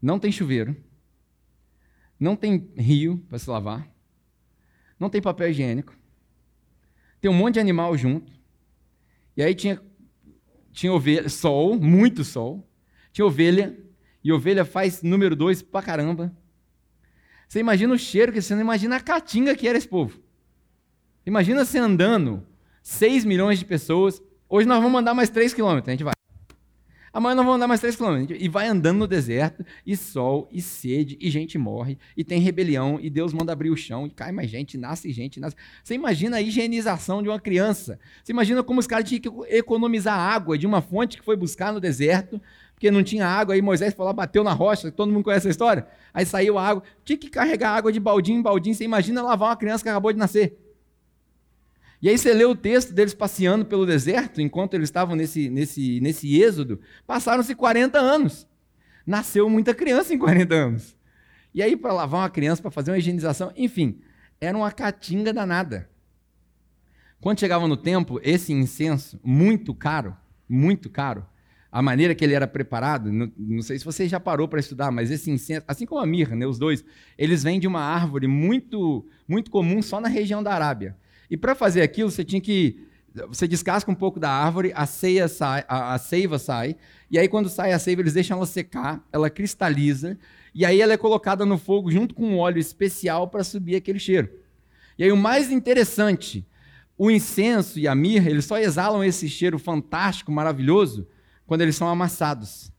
não tem chuveiro, não tem rio para se lavar, não tem papel higiênico, tem um monte de animal junto, e aí tinha, tinha ovelha, sol, muito sol. Tinha ovelha, e ovelha faz número dois pra caramba. Você imagina o cheiro que você não imagina a caatinga que era esse povo. Imagina você andando, 6 milhões de pessoas. Hoje nós vamos andar mais 3 quilômetros, a gente vai. Amanhã nós vamos andar mais 3 quilômetros. E vai andando no deserto, e sol, e sede, e gente morre, e tem rebelião, e Deus manda abrir o chão, e cai mais gente, nasce gente, nasce. Você imagina a higienização de uma criança. Você imagina como os caras tinham que economizar água de uma fonte que foi buscar no deserto, porque não tinha água, aí Moisés lá, bateu na rocha, todo mundo conhece essa história? Aí saiu a água. Tinha que carregar água de baldinho em baldinho. Você imagina lavar uma criança que acabou de nascer. E aí você lê o texto deles passeando pelo deserto, enquanto eles estavam nesse, nesse, nesse êxodo, passaram-se 40 anos. Nasceu muita criança em 40 anos. E aí, para lavar uma criança, para fazer uma higienização, enfim, era uma catinga danada. Quando chegava no templo, esse incenso, muito caro, muito caro, a maneira que ele era preparado, não, não sei se você já parou para estudar, mas esse incenso, assim como a mirra, né, os dois, eles vêm de uma árvore muito, muito comum só na região da Arábia. E para fazer aquilo, você tinha que. Você descasca um pouco da árvore, a, ceia sai, a, a seiva sai, e aí quando sai a seiva, eles deixam ela secar, ela cristaliza, e aí ela é colocada no fogo junto com um óleo especial para subir aquele cheiro. E aí o mais interessante, o incenso e a mirra, eles só exalam esse cheiro fantástico, maravilhoso, quando eles são amassados.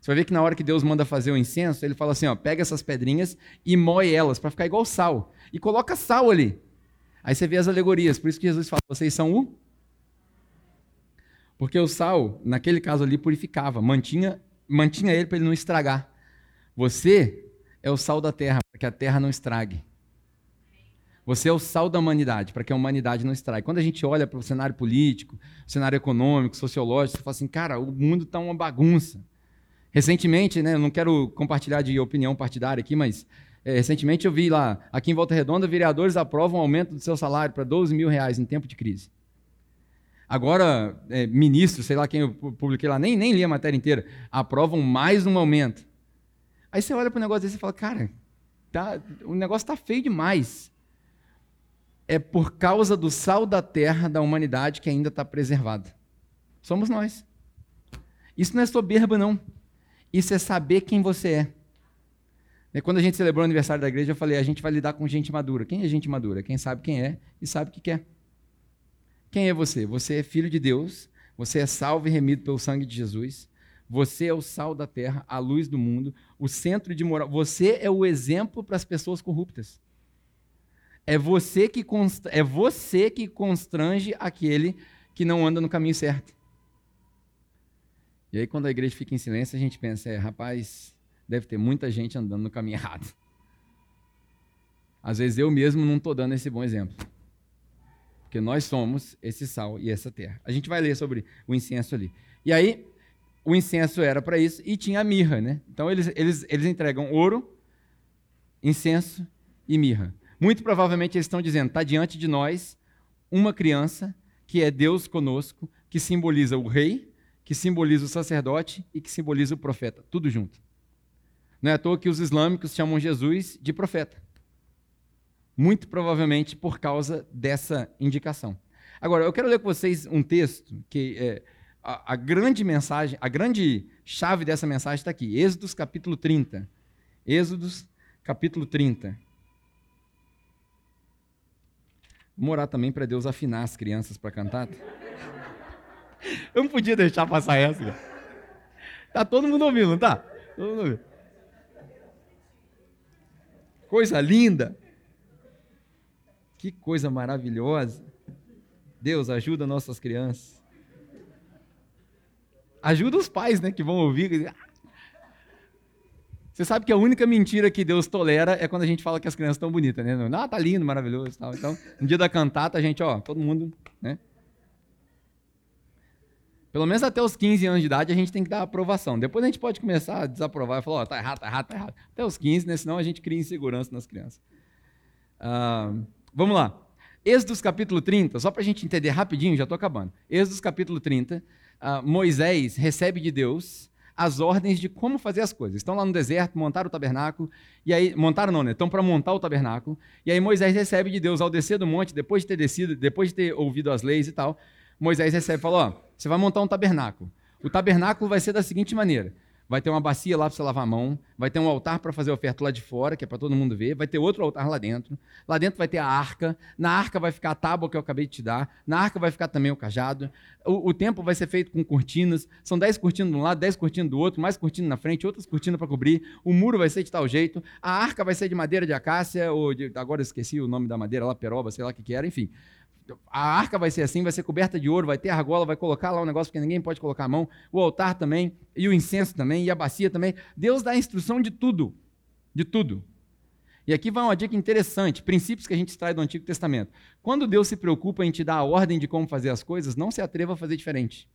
Você vai ver que na hora que Deus manda fazer o incenso, ele fala assim: ó, pega essas pedrinhas e moe elas para ficar igual sal. E coloca sal ali. Aí você vê as alegorias, por isso que Jesus fala: vocês são o. Porque o sal, naquele caso ali, purificava, mantinha, mantinha ele para ele não estragar. Você é o sal da terra, para que a terra não estrague. Você é o sal da humanidade, para que a humanidade não estrague. Quando a gente olha para o cenário político, cenário econômico, sociológico, você fala assim, cara, o mundo está uma bagunça. Recentemente, né, eu não quero compartilhar de opinião partidária aqui, mas É, recentemente eu vi lá, aqui em Volta Redonda, vereadores aprovam aumento do seu salário para 12 mil reais em tempo de crise. Agora, é, ministro, sei lá quem eu publiquei lá, nem, nem li a matéria inteira, aprovam mais um aumento. Aí você olha para o negócio desse e fala, cara, tá, o negócio está feio demais. É por causa do sal da terra da humanidade que ainda está preservado. Somos nós. Isso não é soberba, não. Isso é saber quem você é. É. Quando a gente celebrou o aniversário da igreja, eu falei: a gente vai lidar com gente madura. Quem é gente madura? Quem sabe quem é e sabe o que quer. Quem é você? Você é filho de Deus, você é salvo e remido pelo sangue de Jesus. Você é o sal da terra, a luz do mundo, o centro de moral. Você é o exemplo para as pessoas corruptas. É você que const... é você que constrange aquele que não anda no caminho certo. E aí quando a igreja fica em silêncio, a gente pensa, é, rapaz, deve ter muita gente andando no caminho [LAUGHS] errado. Às vezes eu mesmo não estou dando esse bom exemplo. Porque nós somos esse sal e essa terra. A gente vai ler sobre o incenso ali. E aí, o incenso era para isso e tinha a mirra, né? Então eles, eles, eles entregam ouro, incenso e mirra. Muito provavelmente eles estão dizendo: está diante de nós uma criança que é Deus conosco, que simboliza o rei, que simboliza o sacerdote e que simboliza o profeta, tudo junto. Não é à toa que os islâmicos chamam Jesus de profeta. Muito provavelmente por causa dessa indicação. Agora, eu quero ler com vocês um texto que é, a, a, grande mensagem, a grande chave dessa mensagem está aqui. Êxodos capítulo 30. Êxodos capítulo 30. Vamos orar também para Deus afinar as crianças para cantar. [LAUGHS] Eu não podia deixar passar essa. Cara. Tá todo mundo ouvindo, não tá? Todo mundo ouvindo. Coisa linda. Que coisa maravilhosa. Deus, ajuda nossas crianças. Ajuda os pais, né, que vão ouvir. Você sabe que a única mentira que Deus tolera é quando a gente fala que as crianças estão bonitas, né? Ah, tá lindo, maravilhoso, tal. Então, no dia da cantata, a gente, ó, todo mundo, né? Pelo menos até os 15 anos de idade a gente tem que dar aprovação. Depois a gente pode começar a desaprovar e falar, ó, oh, tá errado, tá errado, tá errado. Até os 15, né? Senão a gente cria insegurança nas crianças. Ah, Vamos lá. Êxodos capítulo 30, só para a gente entender rapidinho, já estou acabando. Êxodos capítulo 30, uh, ah, Moisés recebe de Deus as ordens de como fazer as coisas. Estão lá no deserto, montaram o tabernáculo, e aí, montaram não, né? Estão para montar o tabernáculo, e aí Moisés recebe de Deus ao descer do monte, depois de ter descido, depois de ter ouvido as leis e tal, Moisés recebe e fala, ó, você vai montar um tabernáculo. O tabernáculo vai ser da seguinte maneira, vai ter uma bacia lá para você lavar a mão, vai ter um altar para fazer a oferta lá de fora, que é para todo mundo ver, vai ter outro altar lá dentro. Lá dentro vai ter a arca, na arca vai ficar a tábua que eu acabei de te dar, na arca vai ficar também o cajado. O, o templo vai ser feito com cortinas, são dez cortinas de um lado, dez cortinas do outro, mais cortinas na frente, outras cortinas para cobrir. O muro vai ser de tal jeito, a arca vai ser de madeira de acácia, ou de, agora eu esqueci o nome da madeira lá, peroba, sei lá o que, que era, enfim a arca vai ser assim, vai ser coberta de ouro, vai ter argola, vai colocar lá um negócio que ninguém pode colocar a mão, o altar também, e o incenso também, e a bacia também. Deus dá a instrução de tudo, de tudo. E aqui vai uma dica interessante, princípios que a gente extrai do Antigo Testamento. Quando Deus se preocupa em te dar a ordem de como fazer as coisas, não se atreva a fazer diferente.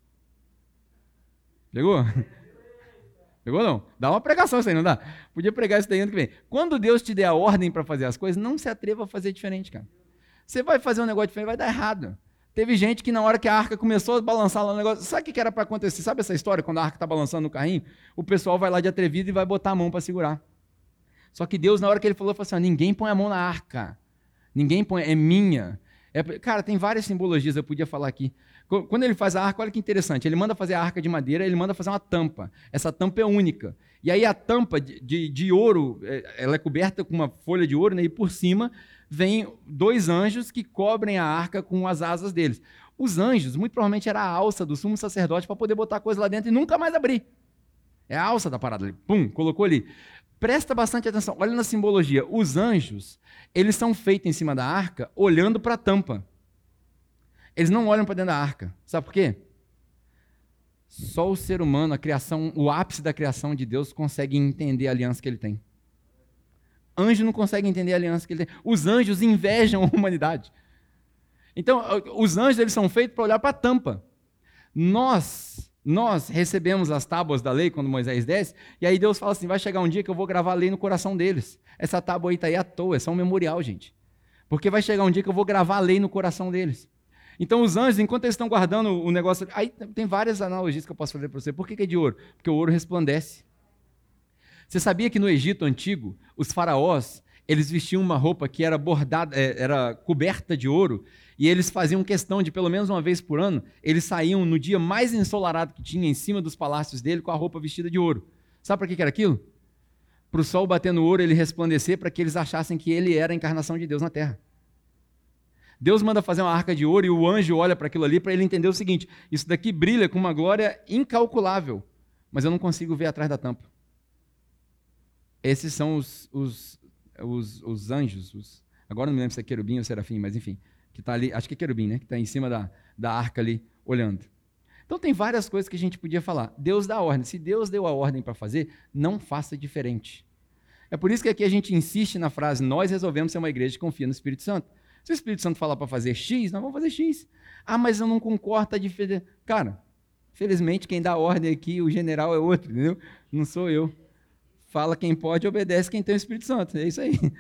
Pegou? [LAUGHS] Pegou não? Dá uma pregação isso aí, não dá? Podia pregar isso daí ano que vem. Quando Deus te der a ordem para fazer as coisas, não se atreva a fazer diferente, cara. Você vai fazer um negócio diferente, vai dar errado. Teve gente que na hora que a arca começou a balançar lá o negócio, sabe o que era para acontecer? Sabe essa história quando a arca está balançando no carrinho? O pessoal vai lá de atrevido e vai botar a mão para segurar. Só que Deus, na hora que ele falou, falou assim: ninguém põe a mão na arca. Ninguém põe, é minha. É, cara, tem várias simbologias, eu podia falar aqui. Quando ele faz a arca, olha que interessante. Ele manda fazer a arca de madeira, ele manda fazer uma tampa. Essa tampa é única. E aí a tampa de, de, de ouro, é, ela é coberta com uma folha de ouro, né? e por cima vem dois anjos que cobrem a arca com as asas deles. Os anjos, muito provavelmente, era a alça do sumo sacerdote para poder botar a coisa lá dentro e nunca mais abrir. É a alça da parada ali. Pum, colocou ali. Presta bastante atenção. Olha na simbologia. Os anjos, eles são feitos em cima da arca olhando para a tampa. Eles não olham para dentro da arca. Sabe por quê? Só o ser humano, a criação, o ápice da criação de Deus consegue entender a aliança que ele tem. Anjo não consegue entender a aliança que ele tem. Os anjos invejam a humanidade. Então, os anjos eles são feitos para olhar para a tampa. Nós Nós recebemos as tábuas da lei quando Moisés desce, e aí Deus fala assim: vai chegar um dia que eu vou gravar a lei no coração deles. Essa tábua aí está aí à toa, é só um memorial, gente. Porque vai chegar um dia que eu vou gravar a lei no coração deles. Então, os anjos, enquanto eles estão guardando o negócio. Aí tem várias analogias que eu posso fazer para você. Por que, que é de ouro? Porque o ouro resplandece. Você sabia que no Egito antigo, os faraós, eles vestiam uma roupa que era bordada, é, era coberta de ouro, e eles faziam questão de, pelo menos uma vez por ano, eles saíam no dia mais ensolarado que tinha em cima dos palácios dele com a roupa vestida de ouro. Sabe para que era aquilo? Para o sol bater no ouro, ele resplandecer, para que eles achassem que ele era a encarnação de Deus na terra. Deus manda fazer uma arca de ouro e o anjo olha para aquilo ali para ele entender o seguinte: isso daqui brilha com uma glória incalculável, mas eu não consigo ver atrás da tampa. Esses são os, os, os, os anjos, os, agora não me lembro se é querubim ou serafim, mas enfim, que está ali, acho que é querubim, né? Que está em cima da, da arca ali, olhando. Então tem várias coisas que a gente podia falar. Deus dá ordem. Se Deus deu a ordem para fazer, não faça diferente. É por isso que aqui a gente insiste na frase: nós resolvemos ser uma igreja que confia no Espírito Santo. Se o Espírito Santo falar para fazer X, nós vamos fazer X. Ah, mas eu não concordo, está diferente. Cara, felizmente quem dá a ordem aqui, o general é outro, entendeu? Não sou eu. Fala quem pode, obedece quem tem o Espírito Santo. É isso aí. [LAUGHS]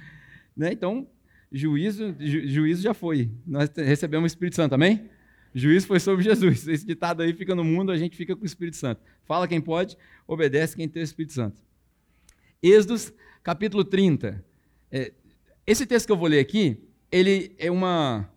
Né? Então, Juízo, ju, juízo já foi. Nós recebemos o Espírito Santo, amém? Juízo foi sobre Jesus. Esse ditado aí fica no mundo, a gente fica com o Espírito Santo. Fala quem pode, obedece quem tem o Espírito Santo. Êxodos, capítulo 30. É, esse texto que eu vou ler aqui, ele é uma.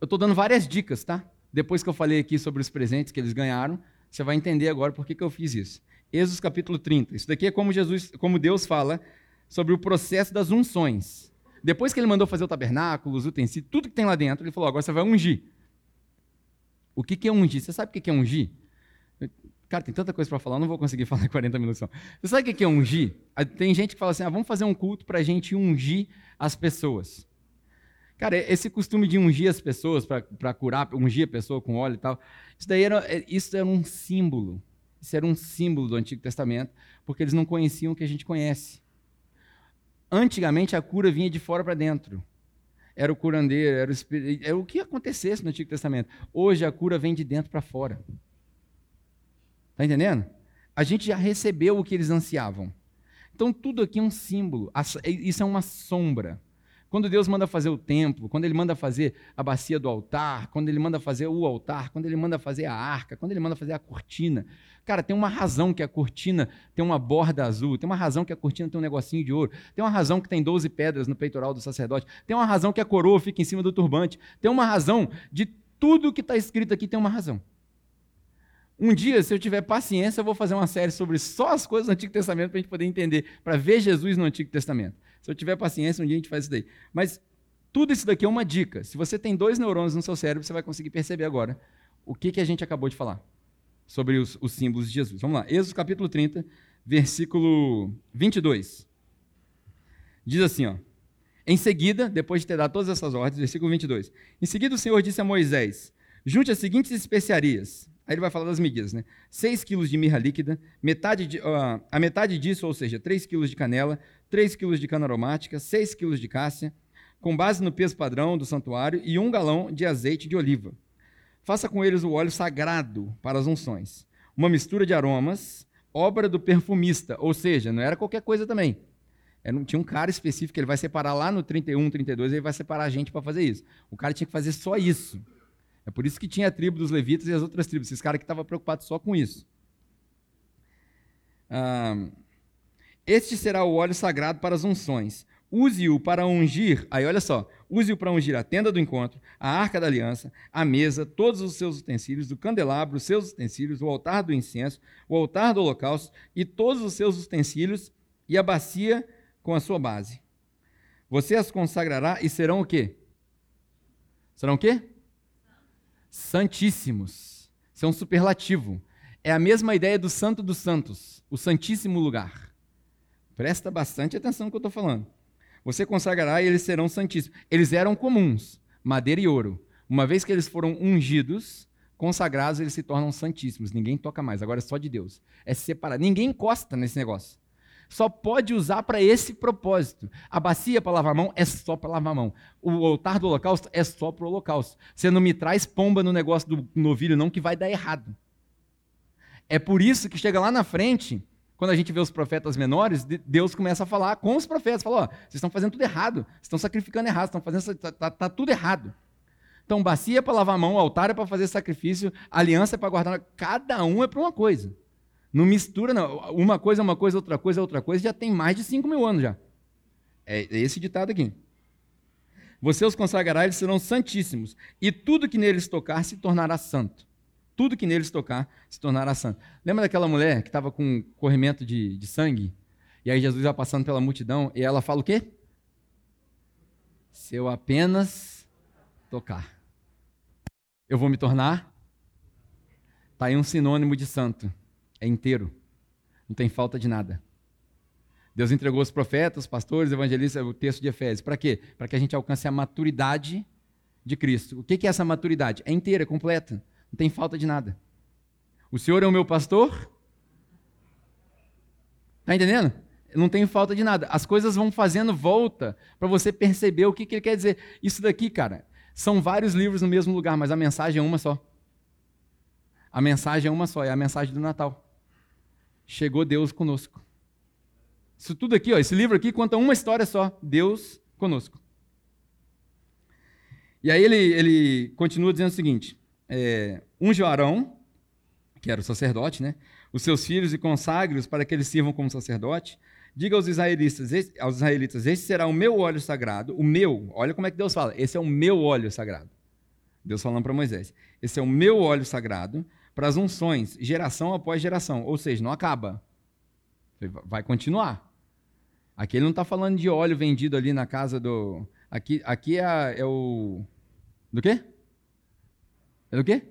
Eu estou dando várias dicas, tá? Depois que eu falei aqui sobre os presentes que eles ganharam, você vai entender agora por que, que eu fiz isso. Êxodos capítulo 30. Isso daqui é como Jesus, como Deus fala sobre o processo das unções. Depois que ele mandou fazer o tabernáculo, os utensílios, tudo que tem lá dentro, ele falou: agora você vai ungir. O que, que é ungir? Você sabe o que é ungir? Cara, tem tanta coisa para falar, não vou conseguir [LAUGHS] falar em 40 minutos. Não. Você sabe o que é ungir? Tem gente que fala assim: ah, vamos fazer um culto para a gente ungir as pessoas. Cara, esse costume de ungir as pessoas para curar, ungir a pessoa com óleo e tal, isso daí era, é, isso era um símbolo. Isso era um símbolo do Antigo Testamento, porque eles não conheciam o que a gente conhece. Antigamente a cura vinha de fora para dentro. Era o curandeiro, era o, era o que acontecesse no Antigo Testamento. Hoje a cura vem de dentro para fora. Está entendendo? A gente já recebeu o que eles ansiavam. Então tudo aqui é um símbolo. Isso é uma sombra. Quando Deus manda fazer o templo, quando Ele manda fazer a bacia do altar, quando Ele manda fazer o altar, quando Ele manda fazer a arca, quando Ele manda fazer a cortina, cara, tem uma razão que a cortina tem uma borda azul, tem uma razão que a cortina tem um negocinho de ouro, tem uma razão que tem 12 pedras no peitoral do sacerdote, tem uma razão que a coroa fica em cima do turbante, tem uma razão de tudo que está escrito aqui tem uma razão. Um dia, se eu tiver paciência, eu vou fazer uma série sobre só as coisas do Antigo Testamento para a gente poder entender, para ver Jesus no Antigo Testamento. Se eu tiver paciência, um dia a gente faz isso daí. Mas tudo isso daqui é uma dica. Se você tem dois neurônios no seu cérebro, você vai conseguir perceber agora o que, que a gente acabou de falar sobre os, os símbolos de Jesus. Vamos lá. Êxodo capítulo 30, versículo 22. Diz assim, ó. Em seguida, depois de ter dado todas essas ordens, versículo 22. Em seguida, o Senhor disse a Moisés: Junte as seguintes especiarias. Aí ele vai falar das medidas, né? 6 quilos de mirra líquida, metade de, uh, a metade disso, ou seja, 3 quilos de canela, 3 quilos de cana aromática, 6 quilos de cássia, com base no peso padrão do santuário, e um galão de azeite de oliva. Faça com eles o óleo sagrado para as unções. Uma mistura de aromas, obra do perfumista, ou seja, não era qualquer coisa também. Era, tinha um cara específico, ele vai separar lá no 31, 32, ele vai separar a gente para fazer isso. O cara tinha que fazer só isso. É por isso que tinha a tribo dos levitas e as outras tribos, esses caras que estavam preocupados só com isso. Ah, este será o óleo sagrado para as unções. Use-o para ungir, aí olha só, use-o para ungir a tenda do encontro, a arca da aliança, a mesa, todos os seus utensílios, o candelabro, os seus utensílios, o altar do incenso, o altar do holocausto e todos os seus utensílios e a bacia com a sua base. Você as consagrará e serão o quê? Serão o quê? Santíssimos. Isso é um superlativo. É a mesma ideia do Santo dos Santos, o Santíssimo Lugar. Presta bastante atenção no que eu estou falando. Você consagrará e eles serão santíssimos. Eles eram comuns, madeira e ouro. Uma vez que eles foram ungidos, consagrados, eles se tornam santíssimos. Ninguém toca mais, agora é só de Deus. É separado. Ninguém encosta nesse negócio. Só pode usar para esse propósito. A bacia para lavar a mão é só para lavar a mão. O altar do holocausto é só para o holocausto. Você não me traz pomba no negócio do novilho, não, que vai dar errado. É por isso que chega lá na frente, quando a gente vê os profetas menores, Deus começa a falar com os profetas, fala, ó, vocês estão fazendo tudo errado, vocês estão sacrificando errado, estão fazendo, tá, tá, tá tudo errado. Então, bacia é para lavar a mão, altar é para fazer sacrifício, aliança é para guardar, cada um é para uma coisa. Não mistura, não. Uma coisa é uma coisa, outra coisa é outra coisa, já tem mais de 5 mil anos já. É esse ditado aqui. Você os consagrará, eles serão santíssimos, e tudo que neles tocar se tornará santo tudo que neles tocar se tornará santo. Lembra daquela mulher que estava com corrimento de, de sangue? E aí Jesus vai passando pela multidão e ela fala o quê? Se eu apenas tocar, eu vou me tornar. Está aí um sinônimo de santo. É inteiro. Não tem falta de nada. Deus entregou os profetas, os pastores, evangelistas, o texto de Efésios. Para quê? Para que a gente alcance a maturidade de Cristo. O que é essa maturidade? É inteira, completa. Não tem falta de nada. O Senhor é o meu pastor? Está entendendo? Não tem falta de nada. As coisas vão fazendo volta para você perceber o que, que ele quer dizer. Isso daqui, cara, são vários livros no mesmo lugar, mas a mensagem é uma só. A mensagem é uma só, é a mensagem do Natal. Chegou Deus conosco. Isso tudo aqui, ó, esse livro aqui conta uma história só: Deus conosco. E aí ele, ele continua dizendo o seguinte: é, unge o Arão, que era o sacerdote, né? os seus filhos e consagre-os para que eles sirvam como sacerdote. Diga aos israelitas, aos israelitas: Este será o meu óleo sagrado, o meu. Olha como é que Deus fala: Esse é o meu óleo sagrado. Deus falando para Moisés: Esse é o meu óleo sagrado para as unções, geração após geração. Ou seja, não acaba. Vai continuar. Aqui ele não está falando de óleo vendido ali na casa do. Aqui, aqui é, é o. Do quê? É do quê?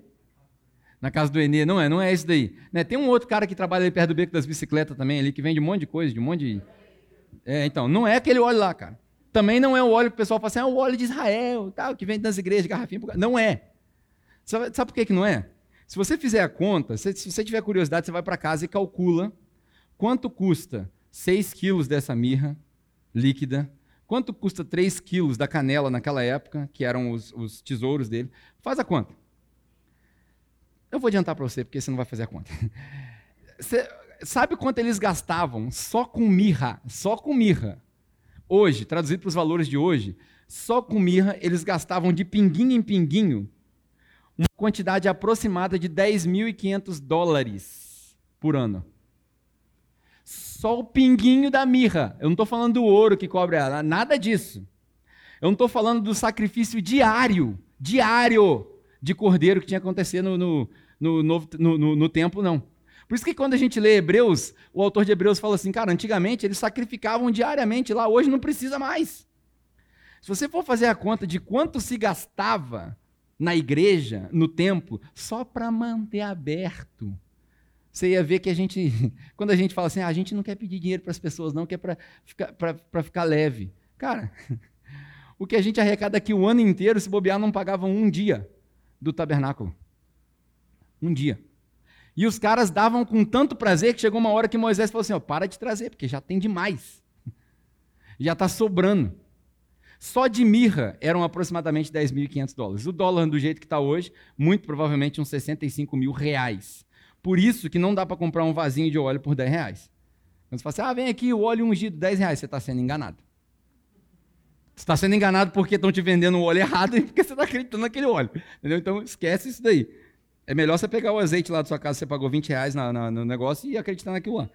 Na casa do Enê. Não é, não é esse daí. Né? Tem um outro cara que trabalha ali perto do beco das bicicletas também, ali, que vende um monte de coisa, de um monte de. É, então, não é aquele óleo lá, cara. Também não é o óleo que o pessoal fala assim, é o óleo de Israel, tal, que vende nas igrejas, garrafinha. Não é. Sabe, sabe por que, que não é? Se você fizer a conta, se, se você tiver curiosidade, você vai para casa e calcula quanto custa 6 quilos dessa mirra líquida, quanto custa 3 quilos da canela naquela época, que eram os, os tesouros dele. Faz a conta. Eu vou adiantar para você, porque você não vai fazer a conta. [LAUGHS] Você sabe quanto eles gastavam só com mirra? Só com mirra. Hoje, traduzido para os valores de hoje, só com mirra eles gastavam de pinguinho em pinguinho uma quantidade aproximada de 10.500 dólares por ano. Só o pinguinho da mirra. Eu não estou falando do ouro que cobre ela, nada disso. Eu não estou falando do sacrifício diário, diário, de cordeiro que tinha acontecido no, no, no, no, no, templo, não. Por isso que quando a gente lê Hebreus, o autor de Hebreus fala assim, cara, antigamente eles sacrificavam diariamente lá, hoje não precisa mais. Se você for fazer a conta de quanto se gastava na igreja, no templo, só para manter aberto, você ia ver que a gente, [LAUGHS] quando a gente fala assim, ah, a gente não quer pedir dinheiro para as pessoas, não, quer para ficar, ficar leve. Cara, [LAUGHS] o que a gente arrecada aqui o ano inteiro, se bobear, não pagavam um dia do tabernáculo. Um dia. E os caras davam com tanto prazer que chegou uma hora que Moisés falou assim: ó, para de trazer, porque já tem demais. [LAUGHS] Já está sobrando. Só de mirra eram aproximadamente 10.500 dólares. O dólar, do jeito que está hoje, muito provavelmente uns 65 mil reais. Por isso que não dá para comprar um vasinho de óleo por 10 reais. Quando você fala assim, ah, vem aqui o óleo ungido, 10 reais, você está sendo enganado. Você está sendo enganado porque estão te vendendo o óleo errado e porque você está acreditando naquele óleo. Entendeu? Então esquece isso daí. É melhor você pegar o azeite lá da sua casa, você pagou 20 reais na, na, no negócio e acreditar naquilo lá.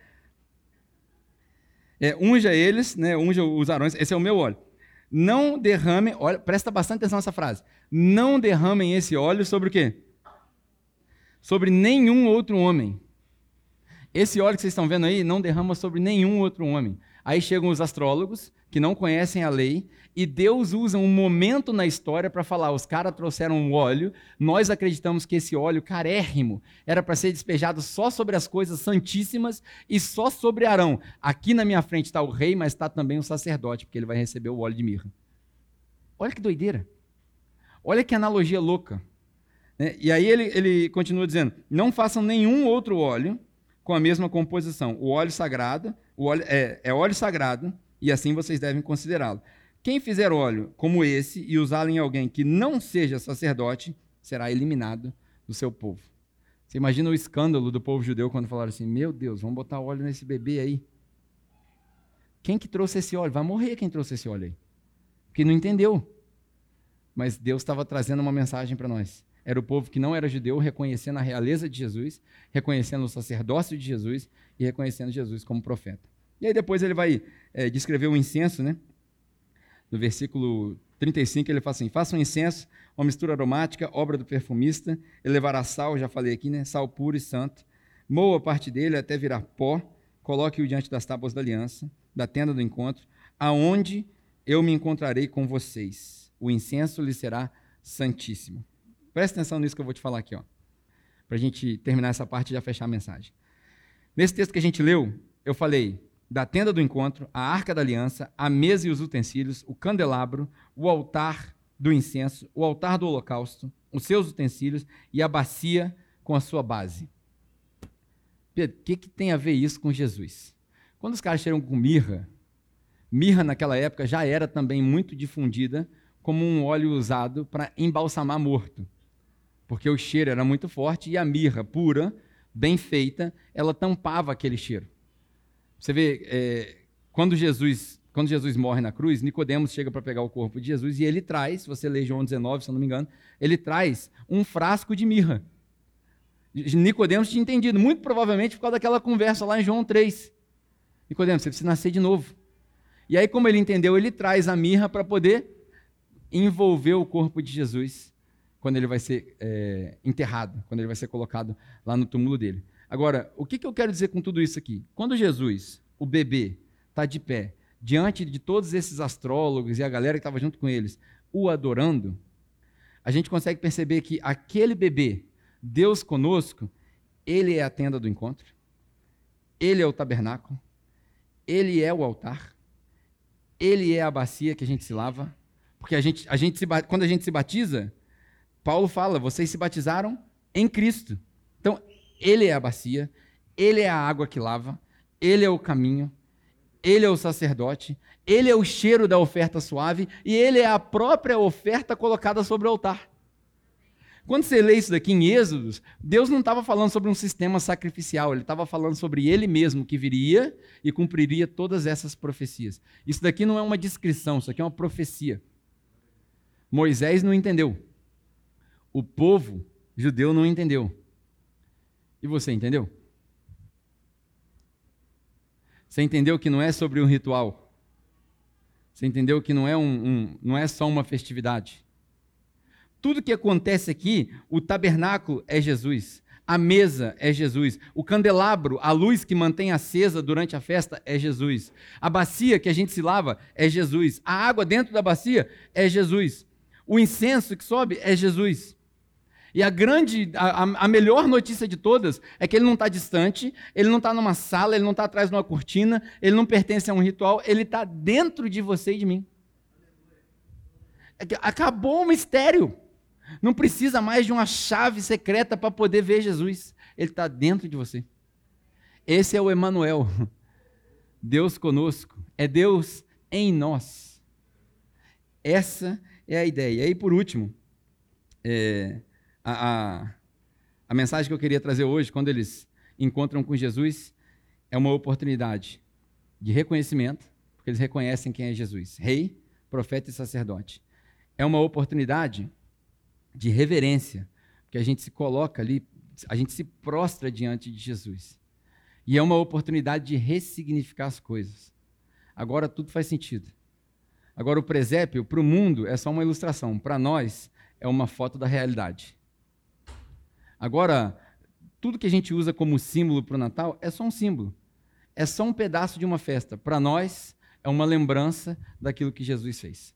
É, unja eles, né, unja os arões, esse é o meu óleo. Não derramem, olha, presta bastante atenção nessa frase. Não derramem esse óleo sobre o quê? Sobre nenhum outro homem. Esse óleo que vocês estão vendo aí não derrama sobre nenhum outro homem. Aí chegam os astrólogos, que não conhecem a lei, e Deus usa um momento na história para falar: os caras trouxeram um óleo, nós acreditamos que esse óleo carérrimo era para ser despejado só sobre as coisas santíssimas e só sobre Arão. Aqui na minha frente está o rei, mas está também o sacerdote, porque ele vai receber o óleo de mirra. Olha que doideira. Olha que analogia louca. Né? E aí ele, ele continua dizendo: não façam nenhum outro óleo com a mesma composição. O óleo sagrado, o óleo, é, é óleo sagrado, e assim vocês devem considerá-lo. Quem fizer óleo como esse e usá-lo em alguém que não seja sacerdote, será eliminado do seu povo. Você imagina o escândalo do povo judeu quando falaram assim: Meu Deus, vamos botar óleo nesse bebê aí. Quem que trouxe esse óleo? Vai morrer quem trouxe esse óleo aí. Porque não entendeu. Mas Deus estava trazendo uma mensagem para nós. Era o povo que não era judeu reconhecendo a realeza de Jesus, reconhecendo o sacerdócio de Jesus e reconhecendo Jesus como profeta. E aí depois ele vai é, descrever o incenso, né? No versículo 35 ele fala assim: faça um incenso, uma mistura aromática, obra do perfumista, ele levará sal, já falei aqui, né? Sal puro e santo. Moa parte dele até virar pó, coloque-o diante das tábuas da aliança, da tenda do encontro, aonde eu me encontrarei com vocês. O incenso lhe será santíssimo. Presta atenção nisso que eu vou te falar aqui, ó. Para a gente terminar essa parte e já fechar a mensagem. Nesse texto que a gente leu, eu falei da tenda do encontro, a arca da aliança, a mesa e os utensílios, o candelabro, o altar do incenso, o altar do holocausto, os seus utensílios e a bacia com a sua base. Pedro, o que, que tem a ver isso com Jesus? Quando os caras chegam com mirra, mirra naquela época já era também muito difundida como um óleo usado para embalsamar morto, porque o cheiro era muito forte e a mirra pura, bem feita, ela tampava aquele cheiro. Você vê, é, quando Jesus quando Jesus morre na cruz, Nicodemos chega para pegar o corpo de Jesus e ele traz, você lê João 19, se eu não me engano, ele traz um frasco de mirra. Nicodemos tinha entendido, muito provavelmente por causa daquela conversa lá em João 3. Nicodemos, você precisa nascer de novo. E aí, como ele entendeu, ele traz a mirra para poder envolver o corpo de Jesus quando ele vai ser é, enterrado, quando ele vai ser colocado lá no túmulo dele. Agora, o que, que eu quero dizer com tudo isso aqui? Quando Jesus, o bebê, está de pé, diante de todos esses astrólogos e a galera que estava junto com eles, o adorando, a gente consegue perceber que aquele bebê, Deus conosco, ele é a tenda do encontro, ele é o tabernáculo, ele é o altar, ele é a bacia que a gente se lava, porque a gente, a gente se, quando a gente se batiza, Paulo fala, vocês se batizaram em Cristo. Ele é a bacia, ele é a água que lava, ele é o caminho, ele é o sacerdote, ele é o cheiro da oferta suave e ele é a própria oferta colocada sobre o altar. Quando você lê isso daqui em Êxodos, Deus não estava falando sobre um sistema sacrificial, ele estava falando sobre ele mesmo que viria e cumpriria todas essas profecias. Isso daqui não é uma descrição, isso aqui é uma profecia. Moisés não entendeu. O povo judeu não entendeu. E você entendeu? Você entendeu que não é sobre um ritual. Você entendeu que não é, um, um, não é só uma festividade. Tudo que acontece aqui, o tabernáculo é Jesus, a mesa é Jesus, o candelabro, a luz que mantém acesa durante a festa é Jesus, a bacia que a gente se lava é Jesus, a água dentro da bacia é Jesus, o incenso que sobe é Jesus. E a grande, a, a melhor notícia de todas é que ele não está distante, ele não está numa sala, ele não está atrás de uma cortina, ele não pertence a um ritual, ele está dentro de você e de mim. É acabou o mistério. Não precisa mais de uma chave secreta para poder ver Jesus. Ele está dentro de você. Esse é o Emanuel. Deus conosco. É Deus em nós. Essa é a ideia. E aí, por último, é, a, a, a mensagem que eu queria trazer hoje, quando eles encontram com Jesus, é uma oportunidade de reconhecimento, porque eles reconhecem quem é Jesus: Rei, profeta e sacerdote. É uma oportunidade de reverência, porque a gente se coloca ali, a gente se prostra diante de Jesus. E é uma oportunidade de ressignificar as coisas. Agora tudo faz sentido. Agora o presépio, para o mundo, é só uma ilustração. Para nós, é uma foto da realidade. Agora, tudo que a gente usa como símbolo para o Natal é só um símbolo. É só um pedaço de uma festa. Para nós, é uma lembrança daquilo que Jesus fez.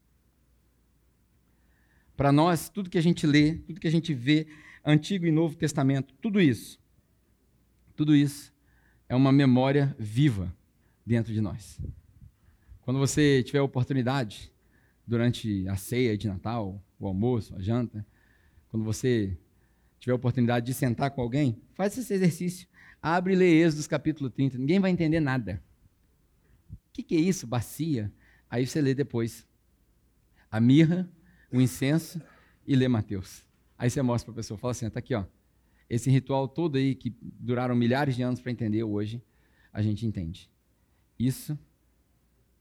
Para nós, tudo que a gente lê, tudo que a gente vê, Antigo e Novo Testamento, tudo isso, tudo isso é uma memória viva dentro de nós. Quando você tiver a oportunidade, durante a ceia de Natal, o almoço, a janta, quando você tiver oportunidade de sentar com alguém, faz esse exercício. Abre e lê Êxodos capítulo 30. Ninguém vai entender nada. O que, que é isso, bacia? Aí você lê depois. A mirra, o incenso e lê Mateus. Aí você mostra para a pessoa, fala assim, está aqui, ó. esse ritual todo aí que duraram milhares de anos para entender hoje, a gente entende. Isso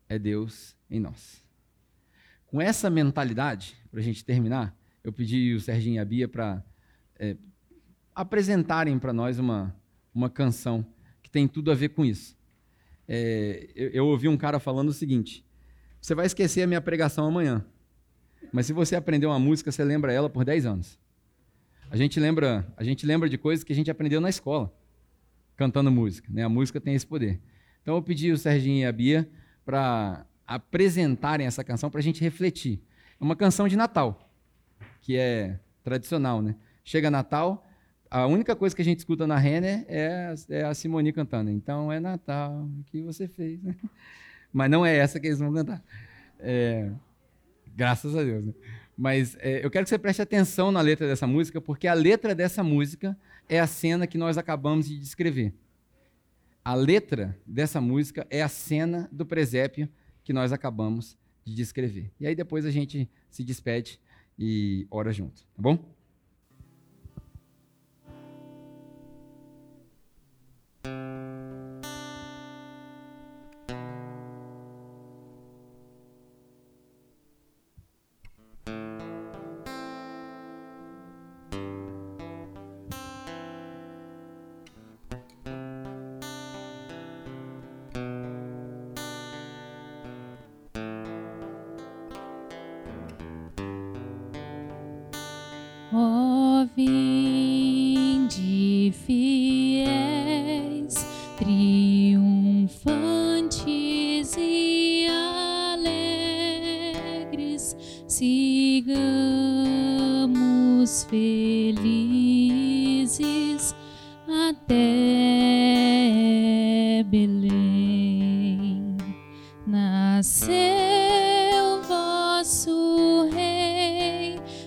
é Deus em nós. Com essa mentalidade, para a gente terminar, eu pedi o Serginho e a Bia para é, apresentarem para nós uma, uma canção que tem tudo a ver com isso. É, eu, eu ouvi um cara falando o seguinte: você vai esquecer a minha pregação amanhã, mas se você aprender uma música, você lembra ela por 10 anos. A gente lembra, a gente lembra de coisas que a gente aprendeu na escola, cantando música. Né? A música tem esse poder. Então eu pedi o Serginho e a Bia para apresentarem essa canção para a gente refletir. É uma canção de Natal, que é tradicional, né? Chega Natal, a única coisa que a gente escuta na Renner é, é a Simone cantando. Então é Natal, o que você fez, né? [LAUGHS] Mas não é essa que eles vão cantar. É, graças a Deus, né? Mas é, eu quero que você preste atenção na letra dessa música, porque a letra dessa música é a cena que nós acabamos de descrever. A letra dessa música é a cena do presépio que nós acabamos de descrever. E aí depois a gente se despede e ora junto, tá bom? Thank you.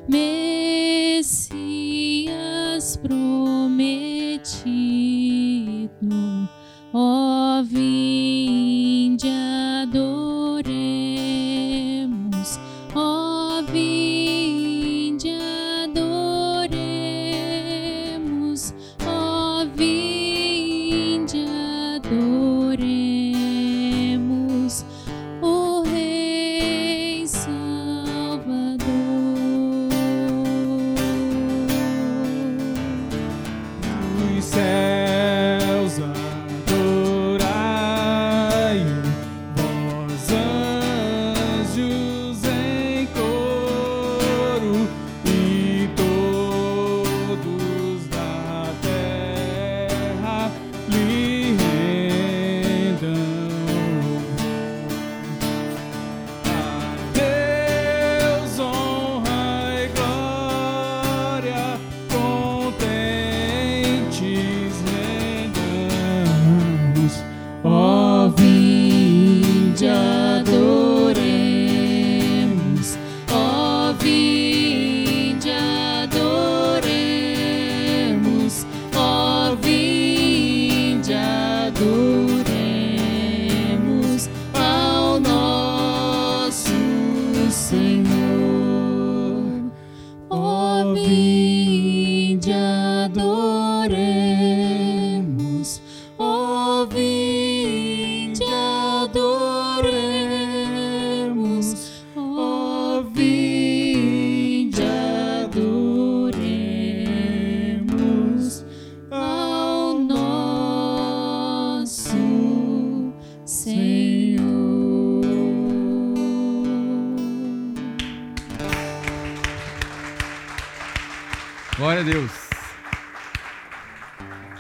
Me.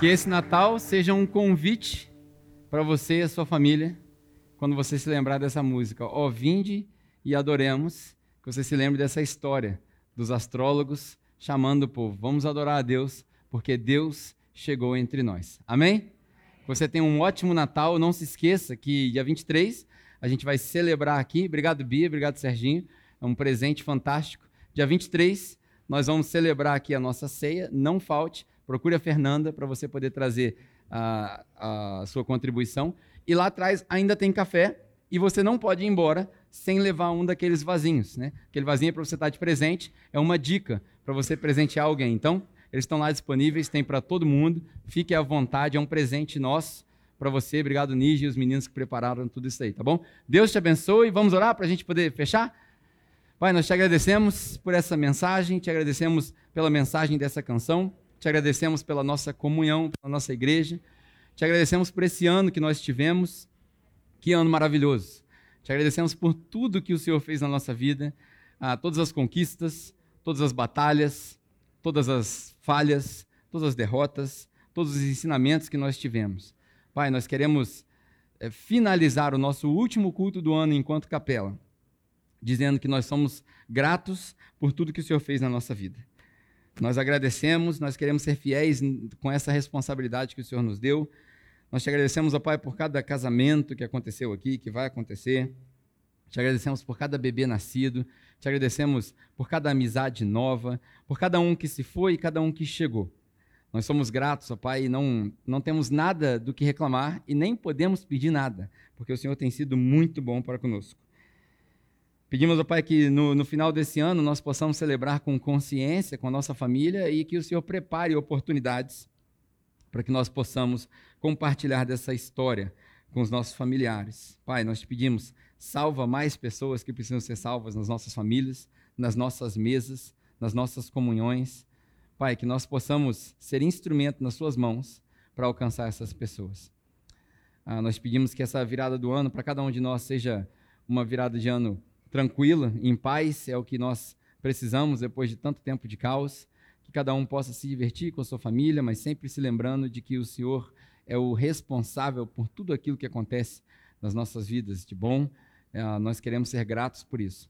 Esse Natal seja um convite para você e a sua família, quando você se lembrar dessa música. Ó, oh, vinde e adoremos, que você se lembre dessa história dos astrólogos chamando o povo. Vamos adorar a Deus, porque Deus chegou entre nós. Amém? Você tem um ótimo Natal. Não se esqueça que dia 23 a gente vai celebrar aqui. Obrigado, Bia. Obrigado, Serginho. É um presente fantástico. Dia 23 nós vamos celebrar aqui a nossa ceia. Não falte. Procure a Fernanda para você poder trazer a, a sua contribuição. E lá atrás ainda tem café e você não pode ir embora sem levar um daqueles vasinhos, né? Aquele vasinho é para você estar de presente, é uma dica para você presentear alguém. Então, eles estão lá disponíveis, tem para todo mundo. Fique à vontade, é um presente nosso para você. Obrigado, Nige, e os meninos que prepararam tudo isso aí, tá bom? Deus te abençoe. Vamos orar para a gente poder fechar? Pai, nós te agradecemos por essa mensagem, te agradecemos pela mensagem dessa canção, te agradecemos pela nossa comunhão, pela nossa igreja, te agradecemos por esse ano que nós tivemos. Que ano maravilhoso! Te agradecemos por tudo que o Senhor fez na nossa vida, ah, todas as conquistas, todas as batalhas, todas as falhas, todas as derrotas, todos os ensinamentos que nós tivemos. Pai, nós queremos é, finalizar o nosso último culto do ano enquanto capela, dizendo que nós somos gratos por tudo que o Senhor fez na nossa vida. Nós agradecemos, nós queremos ser fiéis com essa responsabilidade que o Senhor nos deu. Nós te agradecemos, ó Pai, por cada casamento que aconteceu aqui, que vai acontecer. Te agradecemos por cada bebê nascido. Te agradecemos por cada amizade nova, por cada um que se foi e cada um que chegou. Nós somos gratos, ó Pai, e não, não temos nada do que reclamar e nem podemos pedir nada, porque o Senhor tem sido muito bom para conosco. Pedimos, ó Pai, que no, no final desse ano nós possamos celebrar com consciência, com a nossa família e que o Senhor prepare oportunidades para que nós possamos compartilhar dessa história com os nossos familiares. Pai, nós te pedimos, salva mais pessoas que precisam ser salvas nas nossas famílias, nas nossas mesas, nas nossas comunhões. Pai, que nós possamos ser instrumento nas Suas mãos para alcançar essas pessoas. Ah, nós pedimos que essa virada do ano para cada um de nós seja uma virada de ano tranquila, em paz, é o que nós precisamos depois de tanto tempo de caos. Que cada um possa se divertir com a sua família, mas sempre se lembrando de que o Senhor é o responsável por tudo aquilo que acontece nas nossas vidas de bom. Ah, nós queremos ser gratos por isso.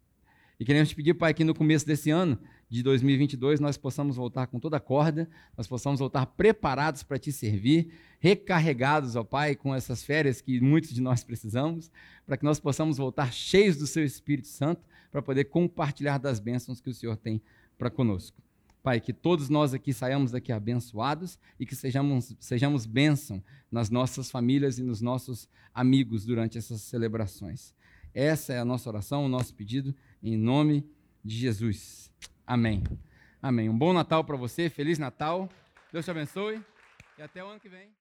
E queremos te pedir, Pai, que no começo desse ano, de 2022, nós possamos voltar com toda a corda, nós possamos voltar preparados para te servir, recarregados, ó Pai, com essas férias que muitos de nós precisamos, para que nós possamos voltar cheios do Seu Espírito Santo, para poder compartilhar das bênçãos que o Senhor tem para conosco. Pai, que todos nós aqui saiamos daqui abençoados e que sejamos, sejamos bênção nas nossas famílias e nos nossos amigos durante essas celebrações. Essa é a nossa oração, o nosso pedido, em nome de Jesus. Amém. Amém. Um bom Natal para você, Feliz Natal. Deus te abençoe e até o ano que vem.